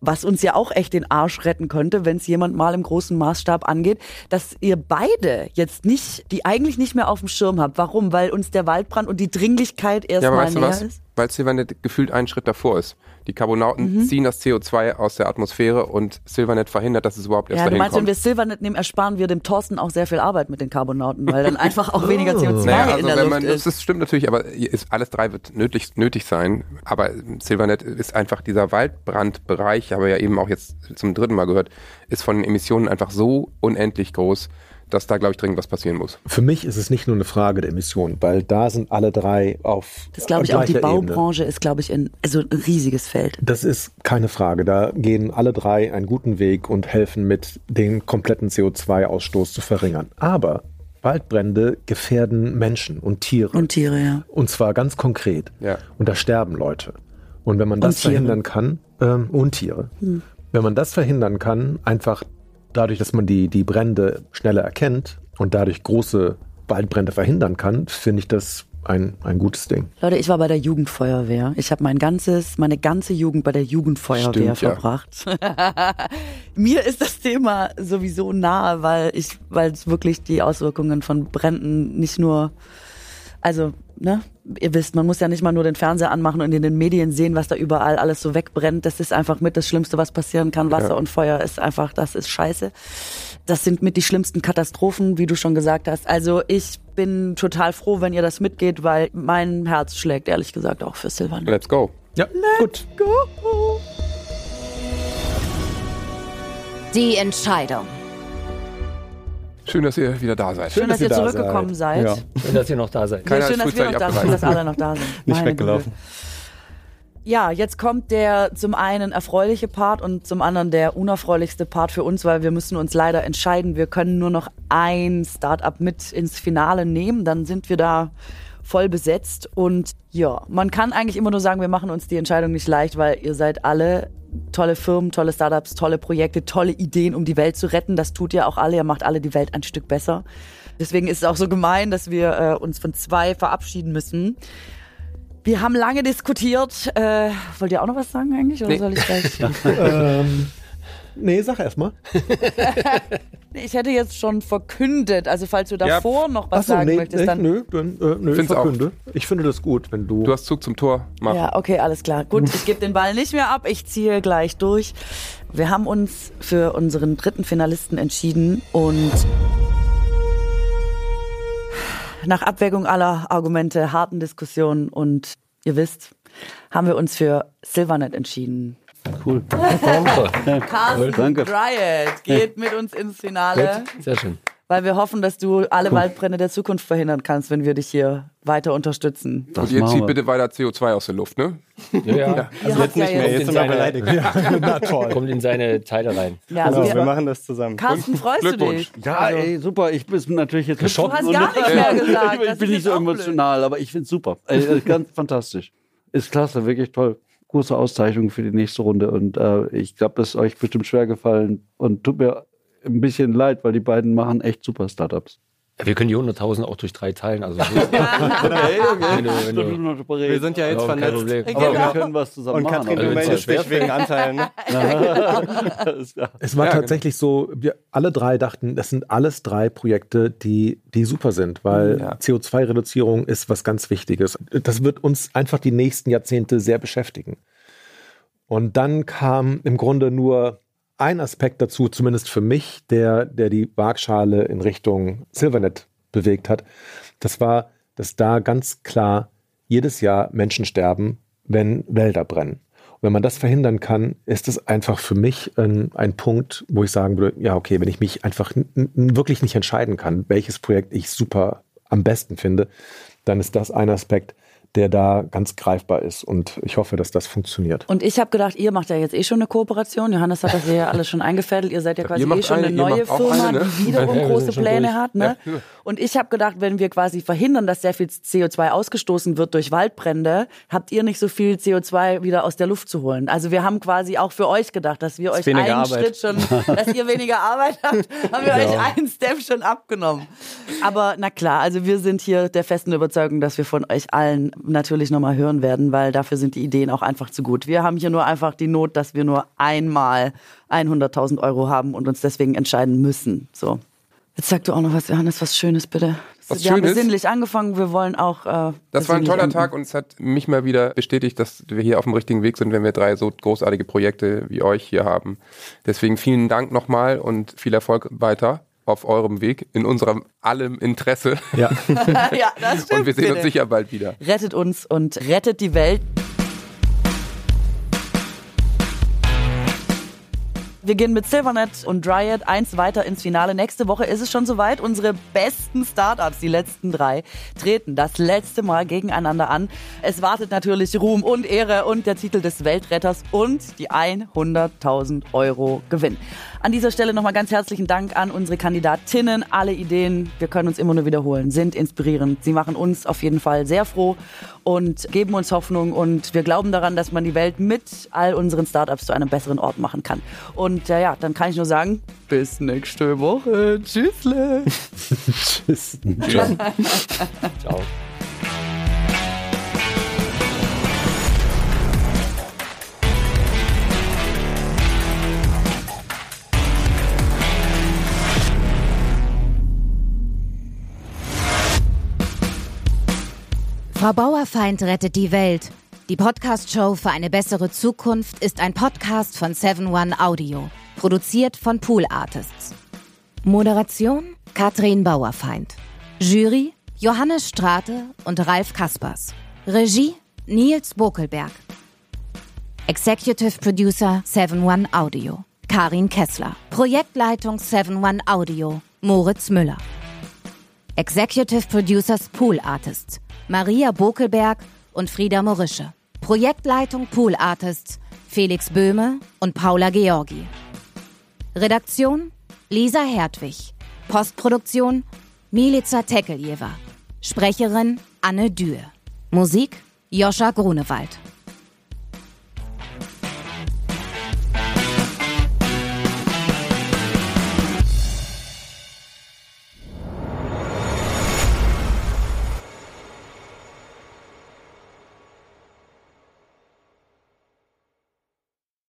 was uns ja auch echt den Arsch retten könnte, wenn es jemand mal im großen Maßstab angeht, dass ihr beide jetzt nicht, die eigentlich nicht mehr auf dem Schirm habt. Warum? Weil uns der Waldbrand und die Dringlichkeit Ja, aber erstmal weißt du näher was? ist? Weil Silvernet gefühlt einen Schritt davor ist. Die Carbonauten Mhm. ziehen das CO2 aus der Atmosphäre und Silvernet verhindert, dass es überhaupt erst Ja, du dahin meinst, wenn kommt. wir Silvernet nehmen, ersparen wir dem Thorsten auch sehr viel Arbeit mit den Carbonauten, weil dann einfach auch weniger CO2 naja, also in der wenn Luft man, ist. das stimmt natürlich, aber ist, alles drei wird nötig, nötig sein. Aber Silvernet ist einfach dieser Waldbrandbereich, habe ja eben auch jetzt zum dritten Mal gehört, ist von den Emissionen einfach so unendlich groß, dass da, glaube ich, dringend was passieren muss. Für mich ist es nicht nur eine Frage der Emissionen, weil da sind alle drei auf Das glaube ich auch, die gleicher Ebene. Baubranche ist, glaube ich, in, also ein riesiges Feld. Das ist keine Frage. Da gehen alle drei einen guten Weg und helfen mit, den kompletten CO2-Ausstoß zu verringern. Aber Waldbrände gefährden Menschen und Tiere. Und Tiere, ja. Und zwar ganz konkret. Ja. Und da sterben Leute. Und wenn man das verhindern kann, ähm, und Tiere. Wenn man das verhindern kann, einfach dadurch, dass man die, die Brände schneller erkennt und dadurch große Waldbrände verhindern kann, finde ich das ein, ein gutes Ding. Leute, ich war bei der Jugendfeuerwehr. Ich habe mein ganzes, meine ganze Jugend bei der Jugendfeuerwehr Stimmt, ja. verbracht. Mir ist das Thema sowieso nahe, weil ich, weil es wirklich die Auswirkungen von Bränden nicht nur Also, ne, ihr wisst, man muss ja nicht mal nur den Fernseher anmachen und in den Medien sehen, was da überall alles so wegbrennt. Das ist einfach mit das Schlimmste, was passieren kann. Wasser Ja. und Feuer ist einfach, das ist scheiße. Das sind mit die schlimmsten Katastrophen, wie du schon gesagt hast. Also ich bin total froh, wenn ihr das mitgeht, weil mein Herz schlägt ehrlich gesagt auch für Silvan. Let's go. Ja, gut. Go! Die Entscheidung. Schön, dass ihr wieder da seid. Schön, dass dass ihr zurückgekommen seid. Ja. Schön, dass ihr noch da seid. Ja, Keiner schön, dass wir noch da sind, dass alle noch da sind. Nicht Meine weggelaufen. Ja, jetzt kommt der zum einen erfreuliche Part und zum anderen der unerfreulichste Part für uns, weil wir müssen uns leider entscheiden. Wir können nur noch ein Startup mit ins Finale nehmen, dann sind wir da voll besetzt und ja, man kann eigentlich immer nur sagen, wir machen uns die Entscheidung nicht leicht, weil ihr seid alle tolle Firmen, tolle Startups, tolle Projekte, tolle Ideen, um die Welt zu retten. Das tut ihr auch alle, ihr macht alle die Welt ein Stück besser. Deswegen ist es auch so gemein, dass wir äh, uns von zwei verabschieden müssen. Wir haben lange diskutiert. Äh, wollt ihr auch noch was sagen eigentlich? Oder Nee. soll ich gleich? ähm, nee, sag erst mal. Nee, ich hätte jetzt schon verkündet. Also falls du Ja. davor noch was Achso, sagen nee, möchtest, nee, dann. nö, dann, äh, nö, Find's auch. verkünde. Ich finde das gut, wenn du. Du hast Zug zum Tor. Mach. Ja, okay, alles klar. Gut, ich gebe den Ball nicht mehr ab. Ich ziehe gleich durch. Wir haben uns für unseren dritten Finalisten entschieden und nach Abwägung aller Argumente, harten Diskussionen und ihr wisst, haben wir uns für Silvernet entschieden. Cool. Carsten Danke. Dryad geht mit uns ins Finale, Sehr schön. weil wir hoffen, dass du alle Waldbrände der Zukunft verhindern kannst, wenn wir dich hier weiter unterstützen. Das Und ihr zieht bitte weiter CO2 aus der Luft, ne? Ja, ja. Ihr Also jetzt nicht mehr, jetzt- sind wir beleidigt. Na toll. Kommt in seine Teile rein. Ja, also Genau, wir machen das zusammen. Carsten, freust du dich? Ja, ey, super. Ich bin natürlich jetzt Du hast gar nichts mehr gesagt. ich bin nicht so auch blöd. emotional, aber ich finde es super. Ey, äh, ganz fantastisch. Ist klasse, wirklich toll. Große Auszeichnung für die nächste Runde und äh, ich glaube, das ist euch bestimmt schwer gefallen und tut mir ein bisschen leid, weil die beiden machen echt super Startups. Wir können die 100.000 auch durch drei teilen. Also Okay, okay. Wenn du- wenn du- Noch drüber Wir sind ja jetzt vernetzt. Genau. wir können was zusammen Und machen. Katrin, du meldest dich wegen Anteilen. Ne? Es war Ja, tatsächlich so, wir alle drei dachten, das sind alles drei Projekte, die, die super sind, weil Ja. CO2-Reduzierung ist was ganz Wichtiges. Das wird uns einfach die nächsten Jahrzehnte sehr beschäftigen. Und dann kam im Grunde nur ein Aspekt dazu, zumindest für mich, der, der die Waagschale in Richtung Silvernet bewegt hat. Das war, dass da ganz klar jedes Jahr Menschen sterben, wenn Wälder brennen. Und wenn man das verhindern kann, ist es einfach für mich ein, ein Punkt, wo ich sagen würde, ja, okay, wenn ich mich einfach wirklich nicht entscheiden kann, welches Projekt ich super am besten finde, dann ist das ein Aspekt, der da ganz greifbar ist. Und ich hoffe, dass das funktioniert. Und ich habe gedacht, ihr macht ja jetzt eh schon eine Kooperation. Johannes hat das ja alles schon eingefädelt. Ihr seid ja quasi eh schon eine, eine, neue Firma, eine, ne? die wiederum Ja, große Pläne durch. hat. Ne? Ja. Und ich habe gedacht, wenn wir quasi verhindern, dass sehr viel CO2 ausgestoßen wird durch Waldbrände, habt ihr nicht so viel CO2 wieder aus der Luft zu holen. Also wir haben quasi auch für euch gedacht, dass wir euch einen Arbeit. Schritt schon, dass ihr weniger Arbeit habt, haben wir euch einen Step schon abgenommen. Aber na klar, also wir sind hier der festen Überzeugung, dass wir von euch allen natürlich nochmal hören werden, weil dafür sind die Ideen auch einfach zu gut. Wir haben hier nur einfach die Not, dass wir nur einmal 100.000 Euro haben und uns deswegen entscheiden müssen. So. Jetzt sag du auch noch was, Johannes, was Schönes bitte. Was wir haben Schönes? besinnlich angefangen, wir wollen auch. Äh, Das war ein toller enden. Tag und es hat mich mal wieder bestätigt, dass wir hier auf dem richtigen Weg sind, wenn wir drei so großartige Projekte wie euch hier haben. Deswegen vielen Dank nochmal und viel Erfolg weiter auf eurem Weg, in unserem allem Interesse. Ja. ja, das stimmt. Und wir sehen bitte. uns sicher bald wieder. Rettet uns und rettet die Welt. Wir gehen mit Silvernet und Dryad eins weiter ins Finale. Nächste Woche ist es schon soweit. Unsere besten Startups, die letzten drei, treten das letzte Mal gegeneinander an. Es wartet natürlich Ruhm und Ehre und der Titel des Weltretters und die 100.000 Euro Gewinn. An dieser Stelle nochmal ganz herzlichen Dank an unsere Kandidatinnen. Alle Ideen, wir können uns immer nur wiederholen, sind inspirierend. Sie machen uns auf jeden Fall sehr froh und geben uns Hoffnung. Und wir glauben daran, dass man die Welt mit all unseren Startups zu einem besseren Ort machen kann. Und äh, ja, dann kann ich nur sagen, bis nächste Woche. Tschüssle. Tschüss. Ciao. Frau Bauerfeind rettet die Welt. Die Podcast-Show für eine bessere Zukunft ist ein Podcast von 7-One Audio, produziert von Pool Artists. Moderation Katrin Bauerfeind. Jury Johannes Strate und Ralf Kaspers. Regie Nils Bokelberg. Executive Producer 7-One Audio. Karin Kessler. Projektleitung 7-One Audio. Moritz Müller. Executive Producers Pool Artists. Maria Bokelberg und Frieda Morische. Projektleitung Pool Artists. Felix Böhme und Paula Georgi. Redaktion Lisa Hertwig. Postproduktion Milica Tekeljeva. Sprecherin Anne Dürr. Musik Joscha Grunewald.